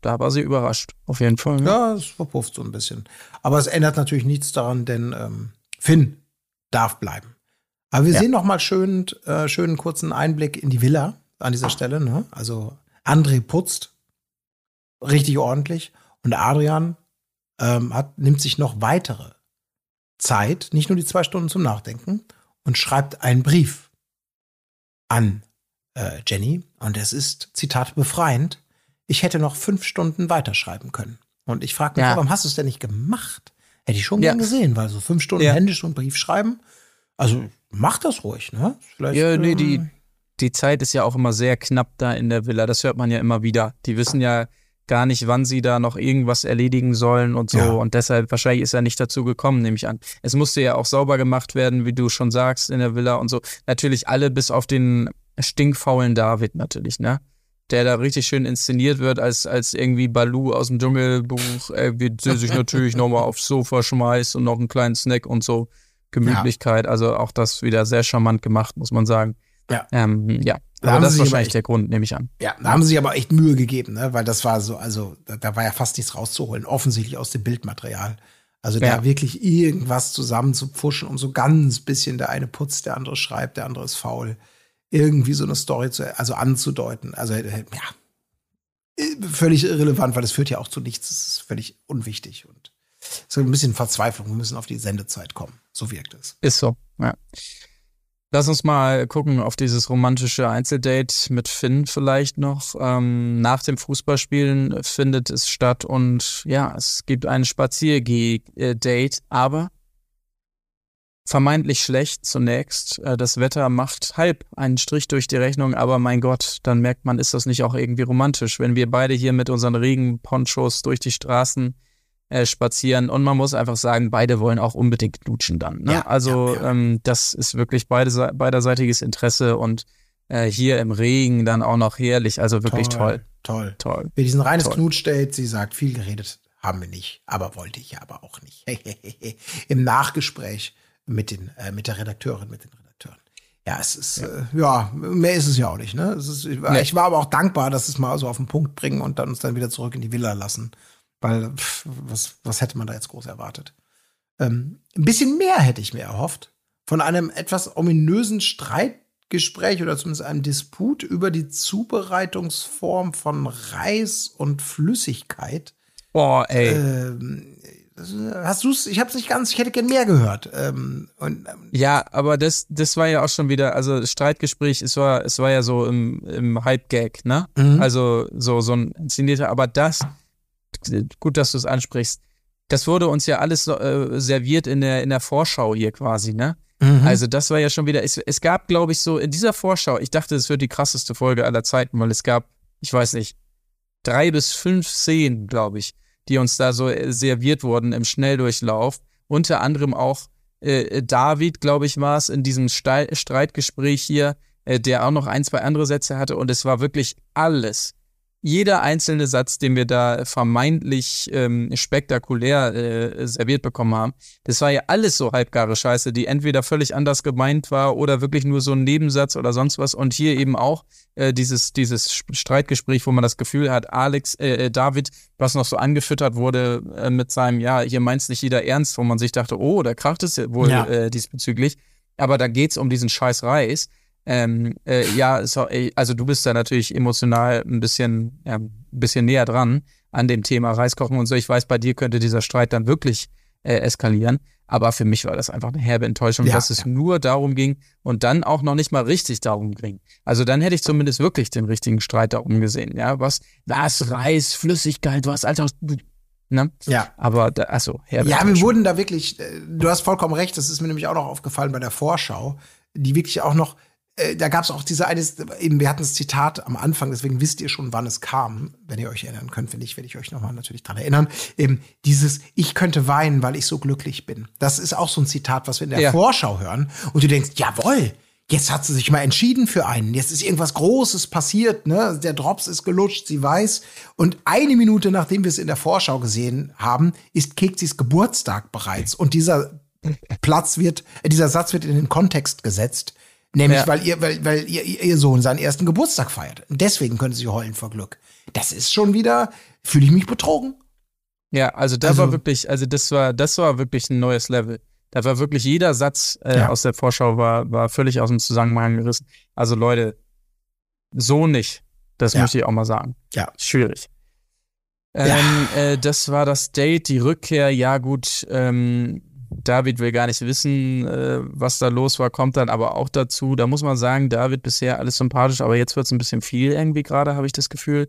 da war sie überrascht, auf jeden Fall. Ne? Ja, es verpufft so ein bisschen. Aber es ändert natürlich nichts daran, denn ähm, Finn darf bleiben. Aber wir Ja. sehen noch mal schön, äh, schönen kurzen Einblick in die Villa an dieser Stelle. Ne? Also André putzt richtig ordentlich und Adrian ähm, hat, nimmt sich noch weitere Zeit, nicht nur die zwei Stunden zum Nachdenken und schreibt einen Brief an äh, Jenny. Und es ist, Zitat, befreiend. Ich hätte noch fünf Stunden weiterschreiben können. Und ich frage mich, Ja. warum hast du es denn nicht gemacht? Hätte ich schon Ja. gern gesehen, weil so fünf Stunden Ja. händisch so einen Brief schreiben. Also mach das ruhig, ne? Vielleicht, Ja, nee, die, äh, die Zeit ist ja auch immer sehr knapp da in der Villa. Das hört man ja immer wieder. Die wissen ja gar nicht, wann sie da noch irgendwas erledigen sollen und so. Ja. Und deshalb, wahrscheinlich ist er nicht dazu gekommen, nehme ich an. Es musste ja auch sauber gemacht werden, wie du schon sagst, in der Villa und so. Natürlich alle bis auf den stinkfaulen David natürlich, ne? Der da richtig schön inszeniert wird, als, als irgendwie Balu aus dem Dschungelbuch, äh, wie sich natürlich nochmal aufs Sofa schmeißt und noch einen kleinen Snack und so. Gemütlichkeit. Also auch das wieder sehr charmant gemacht, muss man sagen. Ja. Ähm, ja. Da Aber das ist wahrscheinlich echt- der Grund, nehme ich an. Ja, da haben sie sich aber echt Mühe gegeben, ne? weil das war so, also da, da war ja fast nichts rauszuholen, offensichtlich aus dem Bildmaterial. Also Ja. da wirklich irgendwas zusammenzupfuschen, um so ganz bisschen, der eine putzt, der andere schreibt, der andere ist faul, irgendwie so eine Story zu, also anzudeuten. Also äh, ja, äh, völlig irrelevant, weil das führt ja auch zu nichts, es ist völlig unwichtig und so ein bisschen Verzweiflung, wir müssen auf die Sendezeit kommen. So wirkt es. Ist so, ja. Lass uns mal gucken auf dieses romantische Einzeldate mit Finn vielleicht noch. Ähm, nach dem Fußballspielen findet es statt und ja, es gibt ein Spaziergeh-Date, aber vermeintlich schlecht zunächst. Äh, das Wetter macht halb einen Strich durch die Rechnung, aber mein Gott, dann merkt man, ist das nicht auch irgendwie romantisch, wenn wir beide hier mit unseren Regenponchos durch die Straßen äh, spazieren und man muss einfach sagen, beide wollen auch unbedingt knutschen dann. Ne? Ja, also ja, ja. Ähm, das ist wirklich beide, beiderseitiges Interesse und äh, hier im Regen dann auch noch herrlich, also wirklich toll. Toll. Toll. Wir diesen reines Toll. Knutschdate, sie sagt, viel geredet haben wir nicht, aber wollte ich ja aber auch nicht. Im Nachgespräch mit, den, äh, mit der Redakteurin, mit den Redakteuren. Ja, es ist, ja, äh, ja mehr ist es ja auch nicht. Ne? Ist, ich, war, Nee. ich war aber auch dankbar, dass es mal so auf den Punkt bringen und dann uns dann wieder zurück in die Villa lassen. Weil, pff, was, was hätte man da jetzt groß erwartet? Ähm, ein bisschen mehr hätte ich mir erhofft. Von einem etwas ominösen Streitgespräch oder zumindest einem Disput über die Zubereitungsform von Reis und Flüssigkeit. Boah, ey. Ähm, hast du es? Ich habe es nicht ganz. Ich hätte gern mehr gehört. Ähm, und ähm, Ja, aber das, das war ja auch schon wieder, also Streitgespräch, es war, es war ja so im, im Hype-Gag, ne? Mhm. Also so, so ein inszenierter, aber das, gut, dass du es ansprichst, das wurde uns ja alles äh, serviert in der, in der Vorschau hier quasi, ne? Mhm. Also das war ja schon wieder, es, es gab, glaube ich, so in dieser Vorschau, ich dachte, es wird die krasseste Folge aller Zeiten, weil es gab, ich weiß nicht, drei bis fünf Szenen, glaube ich, die uns da so äh, serviert wurden im Schnelldurchlauf. Unter anderem auch äh, David, glaube ich, war es in diesem Stei Streitgespräch hier, äh, der auch noch ein, zwei andere Sätze hatte und es war wirklich alles. Jeder einzelne Satz, den wir da vermeintlich ähm, spektakulär äh, serviert bekommen haben, das war ja alles so halbgare Scheiße, die entweder völlig anders gemeint war oder wirklich nur so ein Nebensatz oder sonst was. Und hier eben auch äh, dieses, dieses Streitgespräch, wo man das Gefühl hat, Alex, äh, äh, David, was noch so angefüttert wurde äh, mit seinem, ja, hier meint's nicht jeder ernst, wo man sich dachte, oh, da kracht es ja wohl Ja. äh, diesbezüglich. Aber da geht's um diesen scheiß Reis. Ähm, äh, ja, so, ey, also du bist da natürlich emotional ein bisschen, ja, ein bisschen näher dran an dem Thema Reiskochen und so. Ich weiß, bei dir könnte dieser Streit dann wirklich äh, eskalieren. Aber für mich war das einfach eine herbe Enttäuschung, Ja, dass es ja. nur darum ging und dann auch noch nicht mal richtig darum ging. Also dann hätte ich zumindest wirklich den richtigen Streit darum gesehen. Ja, was, was, Reis, Flüssigkeit, was, Alter, ne? ja. Aber, da, achso, herbe Ja, wir wurden da wirklich, äh, du hast vollkommen recht, das ist mir nämlich auch noch aufgefallen bei der Vorschau, die wirklich auch noch, äh, da gab es auch diese eine, eben, wir hatten das Zitat am Anfang, deswegen wisst ihr schon, wann es kam, wenn ihr euch erinnern könnt, wenn nicht, werde ich euch nochmal natürlich dran erinnern. Eben dieses, ich könnte weinen, weil ich so glücklich bin. Das ist auch so ein Zitat, was wir in der Ja. Vorschau hören. Und du denkst, jawohl, jetzt hat sie sich mal entschieden für einen. Jetzt ist irgendwas Großes passiert, ne? Der Drops ist gelutscht, sie weiß. Und eine Minute nachdem wir es in der Vorschau gesehen haben, ist Keksis Geburtstag bereits. Und dieser Platz wird, äh, dieser Satz wird in den Kontext gesetzt. Nämlich, Ja. weil ihr, weil, weil ihr, ihr Sohn seinen ersten Geburtstag feiert. Und deswegen könnte sie heulen vor Glück. Das ist schon wieder, fühle ich mich betrogen. Ja, also da Also- war wirklich, also das war, das war wirklich ein neues Level. Da war wirklich jeder Satz äh, Ja. aus der Vorschau war, war völlig aus dem Zusammenhang gerissen. Also Leute, so nicht. Das Ja. möchte ich auch mal sagen. Ja. Schwierig. Ähm, äh, das war das Date, die Rückkehr. Ja, gut, ähm, David will gar nicht wissen, äh, was da los war, kommt dann aber auch dazu. Da muss man sagen, David bisher alles sympathisch, aber jetzt wird es ein bisschen viel irgendwie gerade, habe ich das Gefühl.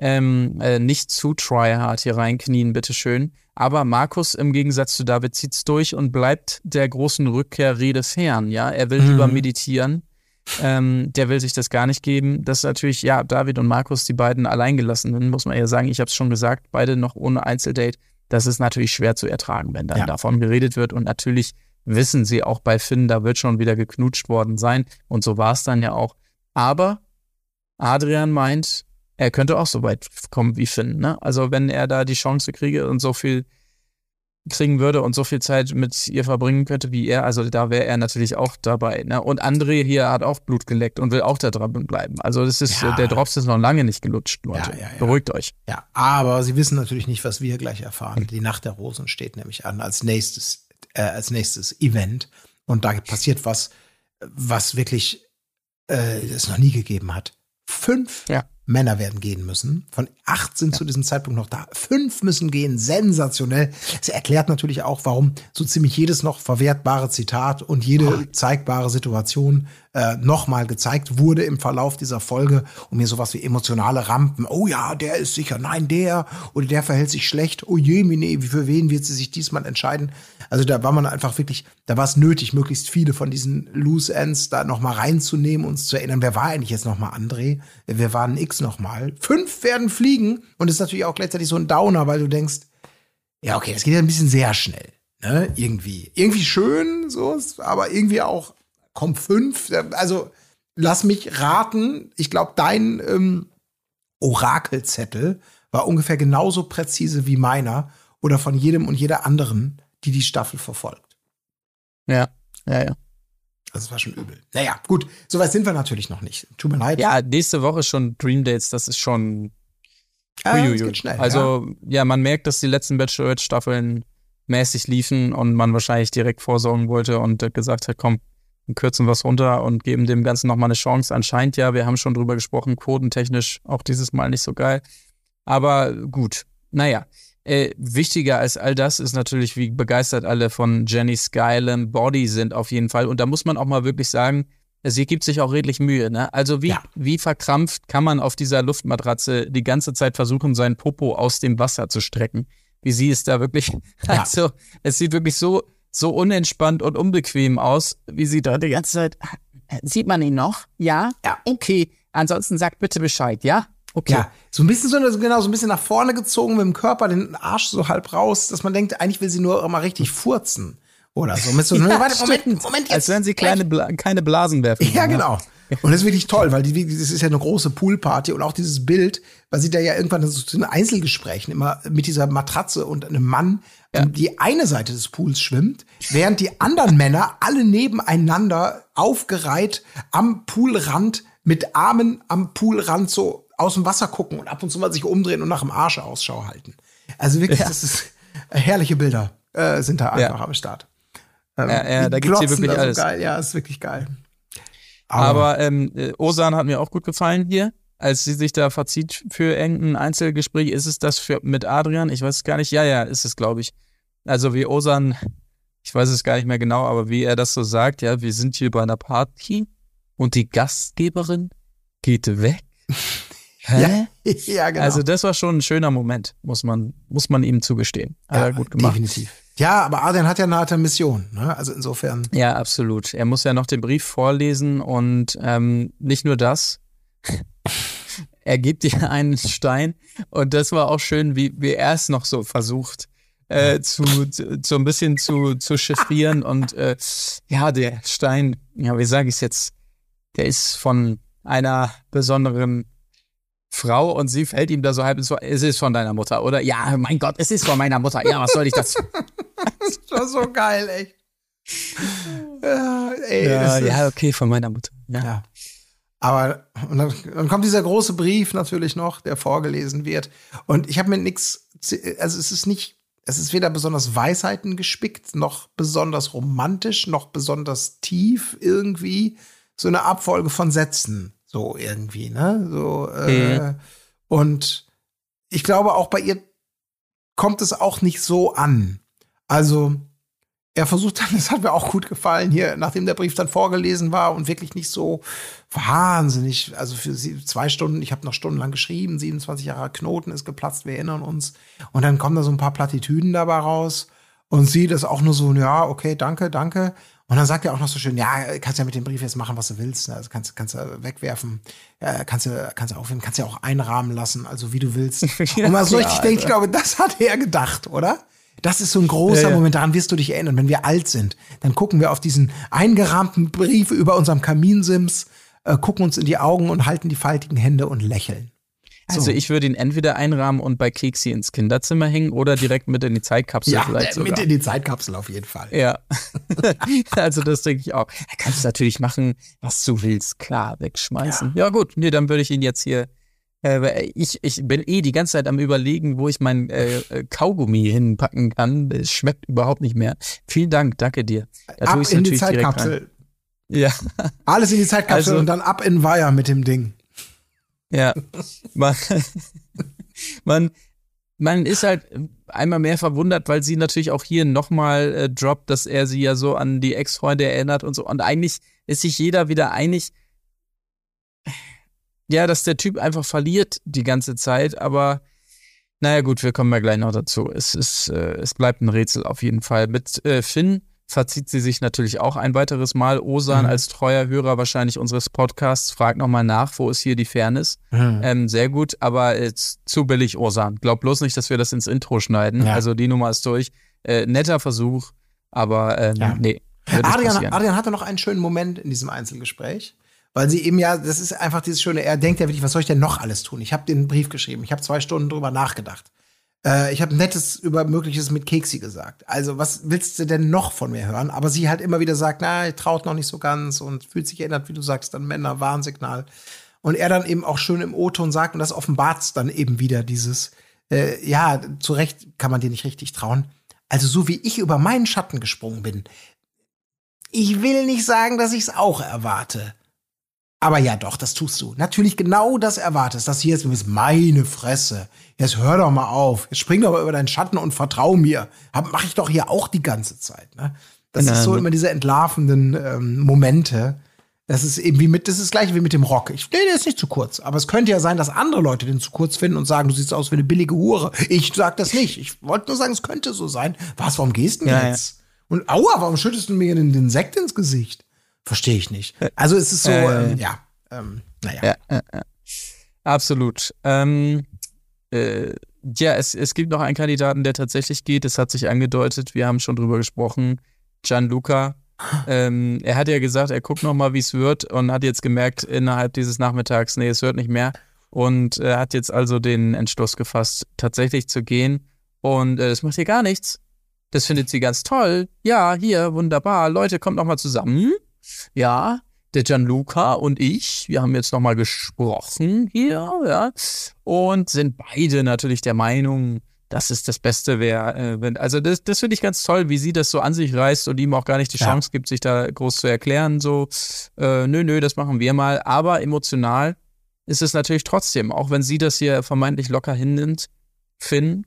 Ähm, äh, nicht zu tryhard hier reinknien, bitteschön. Aber Markus im Gegensatz zu David zieht's durch und bleibt der großen Rückkehrrede fern. Ja, er will Mhm. lieber meditieren. Ähm, der will sich das gar nicht geben. Das ist natürlich, ja, David und Markus, die beiden Alleingelassenen, muss man ja sagen. Ich habe es schon gesagt, beide noch ohne Einzeldate. Das ist natürlich schwer zu ertragen, wenn dann Ja. davon geredet wird. Und natürlich wissen sie auch bei Finn, da wird schon wieder geknutscht worden sein. Und so war es dann ja auch. Aber Adrian meint, er könnte auch so weit kommen wie Finn. Ne? Also wenn er da die Chance kriege und so viel kriegen würde und so viel Zeit mit ihr verbringen könnte wie er, also da wäre er natürlich auch dabei. Ne? Und André hier hat auch Blut geleckt und will auch da dran bleiben. Also das ist, Ja. der Drops ist noch lange nicht gelutscht, Leute. Ja, ja, ja. Beruhigt euch. Ja, aber sie wissen natürlich nicht, was wir gleich erfahren. Die Nacht der Rosen steht nämlich an als nächstes, äh, als nächstes Event. Und da passiert was, was wirklich äh, es noch nie gegeben hat. Fünf Ja. Männer werden gehen müssen. Von acht sind zu diesem Zeitpunkt noch da. Fünf müssen gehen. Sensationell. Es erklärt natürlich auch, warum so ziemlich jedes noch verwertbare Zitat und jede zeigbare Situation äh, nochmal gezeigt wurde im Verlauf dieser Folge, um mir sowas wie emotionale Rampen. Oh ja, der ist sicher, nein, der oder der verhält sich schlecht. Oh je, Mine, für wen wird sie sich diesmal entscheiden? Also da war man einfach wirklich, da war es nötig, möglichst viele von diesen Loose Ends da nochmal reinzunehmen, uns zu erinnern, wer war eigentlich jetzt nochmal André? Wer war ein X nochmal? Fünf werden fliegen und ist natürlich auch gleichzeitig so ein Downer, weil du denkst, ja, okay, das geht ja ein bisschen sehr schnell. Ne, irgendwie. Irgendwie schön, so, aber irgendwie auch komm, fünf. Also lass mich raten. Ich glaube, dein ähm, Orakelzettel war ungefähr genauso präzise wie meiner oder von jedem und jeder anderen, die die Staffel verfolgt. Ja, ja, ja. Das war schon übel. Naja, gut, soweit sind wir natürlich noch nicht. Tut mir leid. Ja, nächste Woche schon Dream Dates, das ist schon. Ah, das geht schnell. also, ja. man merkt, dass die letzten Bachelorette-Staffeln mäßig liefen und man wahrscheinlich direkt vorsorgen wollte und gesagt hat, komm, wir kürzen was runter und geben dem Ganzen nochmal eine Chance. Anscheinend ja, wir haben schon drüber gesprochen, quotentechnisch auch dieses Mal nicht so geil. Aber gut, naja. Äh, wichtiger als all das ist natürlich, wie begeistert alle von Jenny Skylem Body sind auf jeden Fall. Und da muss man auch mal wirklich sagen, sie gibt sich auch redlich Mühe. Ne? Also wie, Ja. wie verkrampft kann man auf dieser Luftmatratze die ganze Zeit versuchen, seinen Popo aus dem Wasser zu strecken? Wie sie es da wirklich, Ja. also es sieht wirklich so, so unentspannt und unbequem aus, wie sie da die ganze Zeit. Sieht man ihn noch? Ja? Ja. Okay. Ansonsten sagt bitte Bescheid, ja? Okay. Ja, so ein bisschen so, genau, so ein bisschen nach vorne gezogen mit dem Körper, den Arsch so halb raus, dass man denkt, eigentlich will sie nur mal richtig furzen. Oder so. Mit so, Ja, warte, Moment. Moment, jetzt. Als wenn sie kleine Bla keine Blasen werfen. Ja, genau. Und das ist wirklich toll, weil die, das ist ja eine große Poolparty und auch dieses Bild, weil sie da ja irgendwann so zu den Einzelgesprächen immer mit dieser Matratze und einem Mann ähm, die eine Seite des Pools schwimmt, während die anderen Männer alle nebeneinander aufgereiht am Poolrand mit Armen am Poolrand so aus dem Wasser gucken und ab und zu mal sich umdrehen und nach dem Arsch Ausschau halten. Also wirklich, das ist herrliche Bilder äh, sind da einfach am Start. Ähm, Ja, ja, da gibt's hier wirklich so alles. Geil. Ja, ist wirklich geil. Aber ähm, äh, Osan hat mir auch gut gefallen hier, als sie sich da verzieht für irgendein Einzelgespräch. Ist es das für, mit Adrian? Ich weiß es gar nicht. Ja, ja, ist es, glaube ich. Also wie Osan, ich weiß es gar nicht mehr genau, aber wie er das so sagt, ja, wir sind hier bei einer Party und die Gastgeberin geht weg. Hä? ja, genau. Also das war schon ein schöner Moment, muss man, muss man ihm zugestehen. Hat er gut gemacht. Definitiv. Ja, aber Adrian hat ja eine harte Mission. Ne? Also insofern. Ja, absolut. Er muss ja noch den Brief vorlesen und ähm, nicht nur das. er gibt dir einen Stein und das war auch schön, wie, wie er es noch so versucht. Äh, zu, zu, so ein bisschen zu, zu chiffrieren und äh, ja, der Stein, ja, wie sage ich es jetzt, der ist von einer besonderen Frau und sie fällt ihm da so halb ins Wort, es ist von deiner Mutter, oder? Ja, mein Gott, es ist von meiner Mutter. Ja, was soll ich das? Das war so geil, echt. Ja, ey, ja, ist- ja, okay, von meiner Mutter. Ja. Ja. Aber und dann, dann kommt dieser große Brief natürlich noch, der vorgelesen wird. Und ich habe mir nichts, also es ist nicht, es ist weder besonders Weisheiten gespickt, noch besonders romantisch, noch besonders tief irgendwie. So eine Abfolge von Sätzen, so irgendwie, ne? So, äh, und ich glaube, auch bei ihr kommt es auch nicht so an. Also, er versucht dann, das hat mir auch gut gefallen hier, nachdem der Brief dann vorgelesen war und wirklich nicht so wahnsinnig, also für sie zwei Stunden, ich habe noch stundenlang geschrieben, 27 Jahre Knoten ist geplatzt, wir erinnern uns. Und dann kommen da so ein paar Plattitüden dabei raus und sie das auch nur so, ja, okay, danke, danke. Und dann sagt er auch noch so schön, ja, kannst ja mit dem Brief jetzt machen, was du willst. ne? Also kannst, kannst du wegwerfen, ja, kannst du, kannst du aufheben, kannst ja auch einrahmen lassen, also wie du willst. Ja, und man so richtig denkt, ich glaube, das hat er gedacht, oder? Das ist so ein großer Ja, ja. Moment, daran wirst du dich erinnern, wenn wir alt sind. Dann gucken wir auf diesen eingerahmten Brief über unserem Kaminsims, äh, gucken uns in die Augen und halten die faltigen Hände und lächeln. Also So. ich würde ihn entweder einrahmen und bei Keksi ins Kinderzimmer hängen oder direkt mit in die Zeitkapsel Ja, vielleicht äh, mit sogar. in die Zeitkapsel auf jeden Fall. ja, also das denke ich auch. Da kannst du natürlich machen, was du willst, klar, wegschmeißen. Ja, gut, nee, dann würde ich ihn jetzt hier. Äh, ich, ich bin eh die ganze Zeit am überlegen, wo ich mein äh, äh, Kaugummi hinpacken kann. Es schmeckt überhaupt nicht mehr. Vielen Dank, danke dir. Da ab in die. Zeitkapsel. Ja, Alles in die Zeitkapsel Also- und dann ab in Weiher mit dem Ding. Ja. Man, man, man ist halt einmal mehr verwundert, weil sie natürlich auch hier nochmal äh, droppt, dass er sie ja so an die Ex-Freunde erinnert und so. Und eigentlich ist sich jeder wieder einig, ja, dass der Typ einfach verliert die ganze Zeit, aber naja, gut, wir kommen ja gleich noch dazu. Es ist, äh, es bleibt ein Rätsel auf jeden Fall. Mit äh, Finn verzieht sie sich natürlich auch ein weiteres Mal. Osan Mhm. als treuer Hörer wahrscheinlich unseres Podcasts fragt nochmal nach, wo ist hier die Fairness? Mhm. Ähm, sehr gut, aber äh, zu billig, Osan. Glaub bloß nicht, dass wir das ins Intro schneiden. Ja. Also die Nummer ist durch. Äh, netter Versuch, aber ähm, Ja. nee. Adrian. Adrian hatte noch einen schönen Moment in diesem Einzelgespräch. Weil sie eben ja, das ist einfach dieses schöne, er denkt ja wirklich, was soll ich denn noch alles tun? Ich habe den Brief geschrieben, ich habe zwei Stunden drüber nachgedacht. Äh, ich habe Nettes über Mögliches mit Keksi gesagt. Also, was willst du denn noch von mir hören? Aber sie halt immer wieder sagt, na, traut noch nicht so ganz und fühlt sich erinnert, wie du sagst, an Männer, Warnsignal. Und er dann eben auch schön im O-Ton sagt, und das offenbart dann eben wieder dieses, äh, ja, zu Recht kann man dir nicht richtig trauen. Also, so wie ich über meinen Schatten gesprungen bin, ich will nicht sagen, dass ich es auch erwarte. Aber ja, doch, das tust du. Natürlich genau das erwartest. Das hier ist, ist meine Fresse. Jetzt hör doch mal auf. Jetzt spring doch mal über deinen Schatten und vertrau mir. Hab, mach ich doch hier auch die ganze Zeit. Ne? Das Genau. ist so immer diese entlarvenden ähm, Momente. Das ist eben wie mit, das ist das gleiche wie mit dem Rock. Ich, nee, der ist nicht zu kurz. Aber es könnte ja sein, dass andere Leute den zu kurz finden und sagen, du siehst aus wie eine billige Hure. Ich sag das nicht. Ich wollte nur sagen, es könnte so sein. Was, warum gehst du denn Ja, jetzt? Und aua, warum schüttest du mir den, den Sekt ins Gesicht? Verstehe ich nicht. Also es ist so, Äh, ähm, ja, ähm, naja. Ja, ja, ja. Absolut. Ähm, äh, ja, es, es gibt noch einen Kandidaten, der tatsächlich geht. Es hat sich angedeutet. Wir haben schon drüber gesprochen. Gianluca. Ähm, er hat ja gesagt, er guckt noch mal, wie es wird und hat jetzt gemerkt innerhalb dieses Nachmittags, nee, es wird nicht mehr. Und er hat jetzt also den Entschluss gefasst, tatsächlich zu gehen. Und äh, das macht hier gar nichts. Das findet sie ganz toll. Ja, hier, wunderbar. Leute, kommt noch mal zusammen. Ja, der Gianluca und ich, wir haben jetzt nochmal gesprochen hier, ja, und sind beide natürlich der Meinung, dass es das Beste wäre. Äh, wenn, also das, das finde ich ganz toll, wie sie das so an sich reißt und ihm auch gar nicht die Ja. Chance gibt, sich da groß zu erklären. So, äh, nö, nö, das machen wir mal. Aber emotional ist es natürlich trotzdem, auch wenn sie das hier vermeintlich locker hinnimmt, Finn,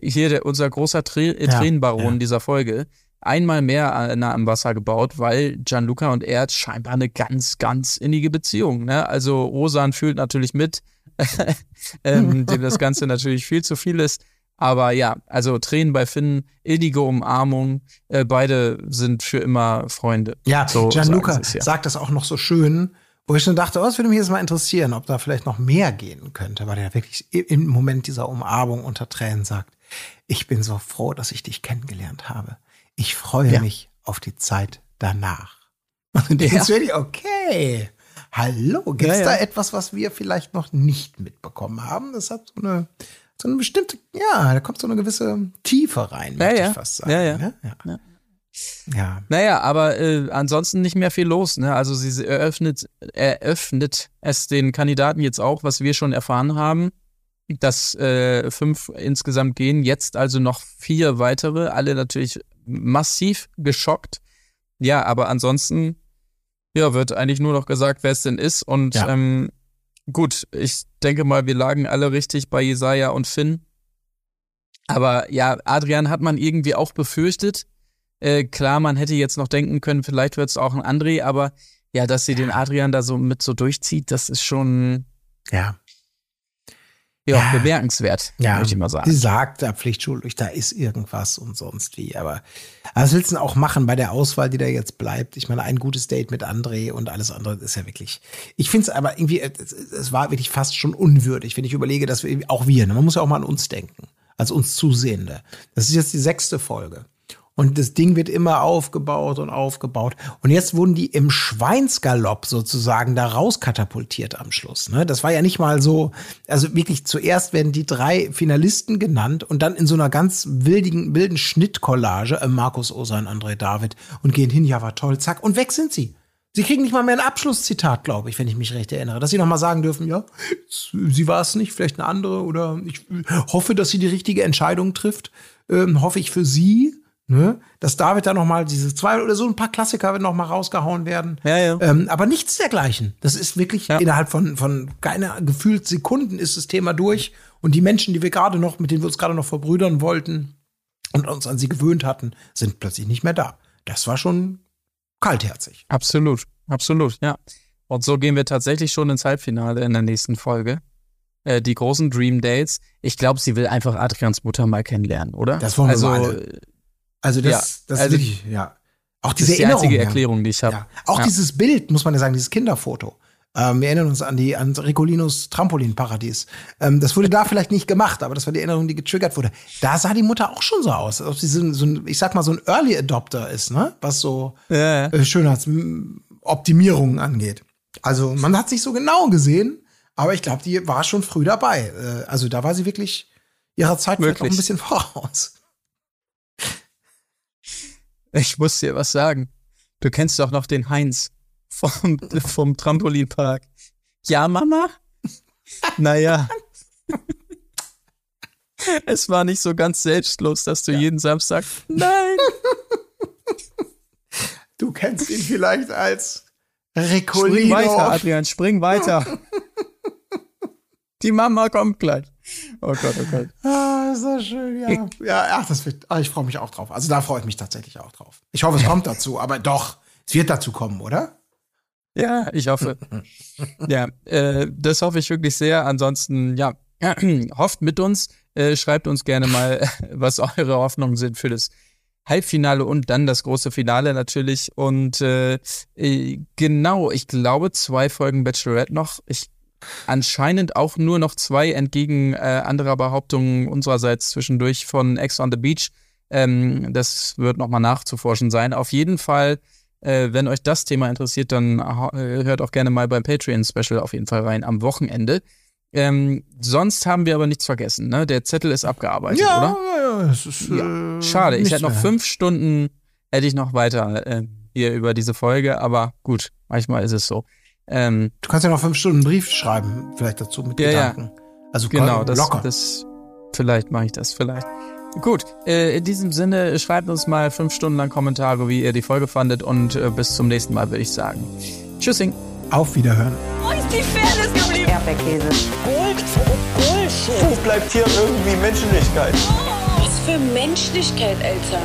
hier der, unser großer äh, Ja, Tränenbaron ja. dieser Folge, einmal mehr äh, nah am Wasser gebaut, weil Gianluca und er scheinbar eine ganz, ganz innige Beziehung. Ne? Also Rosan fühlt natürlich mit, ähm, dem das Ganze natürlich viel zu viel ist. Aber ja, also Tränen bei Finn, innige Umarmung, äh, beide sind für immer Freunde. Ja, So Gianluca sie's, ja. sagt das auch noch so schön, wo ich schon dachte, oh, es würde mich jetzt mal interessieren, ob da vielleicht noch mehr gehen könnte, weil er wirklich im Moment dieser Umarmung unter Tränen sagt, ich bin so froh, dass ich dich kennengelernt habe. Ich freue Ja. mich auf die Zeit danach. Und dann denkst du wirklich, okay, hallo, gibt's Ja, ja. da etwas, was wir vielleicht noch nicht mitbekommen haben? Das hat so eine, so eine bestimmte, ja, da kommt so eine gewisse Tiefe rein, Ja, möchte ja. ich fast sagen. Ja, ja. Ne? ja. Ja. ja. Naja, aber äh, ansonsten nicht mehr viel los. Ne? Also sie eröffnet, eröffnet es den Kandidaten jetzt auch, was wir schon erfahren haben, dass äh, fünf insgesamt gehen, jetzt also noch vier weitere, alle natürlich massiv geschockt. Ja, aber ansonsten ja, wird eigentlich nur noch gesagt, wer es denn ist. Und Ja. ähm, gut, ich denke mal, wir lagen alle richtig bei Jesaja und Finn. Aber ja, Adrian hat man irgendwie auch befürchtet. Äh, klar, man hätte jetzt noch denken können, vielleicht wird es auch ein André, aber ja, dass sie den Adrian da so mit so durchzieht, das ist schon ja. Ja, Ja. bemerkenswert, Ja, möchte ich mal Sie sagen. sagt da pflichtschuldig, da ist irgendwas und sonst wie. Aber was willst du denn auch machen bei der Auswahl, die da jetzt bleibt? Ich meine, ein gutes Date mit André und alles andere ist ja wirklich. Ich finde es aber irgendwie, es, es war wirklich fast schon unwürdig, wenn ich überlege, dass wir auch wir, ne, man muss ja auch mal an uns denken, als uns Zusehende. Das ist jetzt die sechste Folge. Und das Ding wird immer aufgebaut und aufgebaut. Und jetzt wurden die im Schweinsgalopp sozusagen da rauskatapultiert am Schluss. Ne? Das war ja nicht mal so, also wirklich zuerst werden die drei Finalisten genannt und dann in so einer ganz wildigen, wilden Schnittcollage, äh, Markus Osan, André David, und gehen hin, ja, war toll, zack, und weg sind sie. Sie kriegen nicht mal mehr ein Abschlusszitat, glaube ich, wenn ich mich recht erinnere, dass sie noch mal sagen dürfen, ja, sie war es nicht, vielleicht eine andere oder ich hoffe, dass sie die richtige Entscheidung trifft, ähm, hoffe ich für sie. Ne? Dass David da nochmal diese zwei oder so ein paar Klassiker noch mal rausgehauen werden. Ja, ja. Ähm, aber nichts dergleichen. Das ist wirklich Ja. innerhalb von, von keiner gefühlt Sekunden ist das Thema durch. Und die Menschen, die wir gerade noch, mit denen wir uns gerade noch verbrüdern wollten und uns an sie gewöhnt hatten, sind plötzlich nicht mehr da. Das war schon kaltherzig. Absolut, absolut, ja. Und so gehen wir tatsächlich schon ins Halbfinale in der nächsten Folge. Äh, die großen Dream Dates. Ich glaube, sie will einfach Adrians Mutter mal kennenlernen, oder? Das wollen wir also, mal alle. Also das, Ja, das also- ist wirklich, ja. Auch Das diese ist die Erinnerung. einzige ja. Erklärung, die ich habe. Ja. Auch Ja. dieses Bild, muss man ja sagen, dieses Kinderfoto. Ähm, wir erinnern uns an die an Regolinos Trampolinparadies. Ähm, das wurde da vielleicht nicht gemacht, aber das war die Erinnerung, die getriggert wurde. Da sah die Mutter auch schon so aus, als ob sie so, ein- so ein, ich sag mal, so ein Early Adopter ist, ne? Was so Ja, ja. äh, Schönheitsoptimierungen angeht. Also man hat sich so genau gesehen, aber ich glaube, die war schon früh dabei. Äh, also da war sie wirklich ihrer Zeit vielleicht auch ein bisschen voraus. Ich muss dir was sagen. Du kennst doch noch den Heinz vom, vom Trampolinpark. Ja, Mama? Naja. Es war nicht so ganz selbstlos, dass du jeden Samstag. Nein! Du kennst ihn vielleicht als Spring Recolino. weiter, Adrian, spring weiter. Die Mama kommt gleich. Oh Gott, oh Gott. Schön, ja. Ja, ach, das wird, ah, ich freue mich auch drauf. Also da freue ich mich tatsächlich auch drauf. Ich hoffe, es kommt dazu, aber doch, es wird dazu kommen, oder? Ja, ich hoffe. ja, äh, das hoffe ich wirklich sehr. Ansonsten, ja, hofft mit uns, äh, schreibt uns gerne mal, was eure Hoffnungen sind für das Halbfinale und dann das große Finale natürlich. Und äh, äh, genau, ich glaube, zwei Folgen Bachelorette noch. Ich anscheinend auch nur noch zwei entgegen äh, anderer Behauptungen unsererseits zwischendurch von Ex on the Beach. Ähm, das wird nochmal nachzuforschen sein. Auf jeden Fall, äh, wenn euch das Thema interessiert, dann äh, hört auch gerne mal beim Patreon-Special auf jeden Fall rein am Wochenende. Ähm, sonst haben wir aber nichts vergessen, ne? Der Zettel ist abgearbeitet, oder? ja, ja, es ist, Ja. äh, Schade, ich hätte noch fünf Stunden, hätte ich noch weiter äh, hier über diese Folge, aber gut, manchmal ist es so. Ähm, Du kannst ja noch fünf Stunden einen Brief schreiben, vielleicht dazu mit Ja, ja. Gedanken. Also Genau, das, locker. das vielleicht mache ich das vielleicht. Gut, äh, in diesem Sinne schreibt uns mal fünf Stunden lang Kommentare, wie ihr die Folge fandet und äh, bis zum nächsten Mal würde ich sagen. Tschüssing. Auf Wiederhören. Wo ist die Fairness geblieben? Erdbeerkäse. Gold, Bullshit. Wo bleibt hier irgendwie Menschlichkeit? Was für Menschlichkeit, Alter.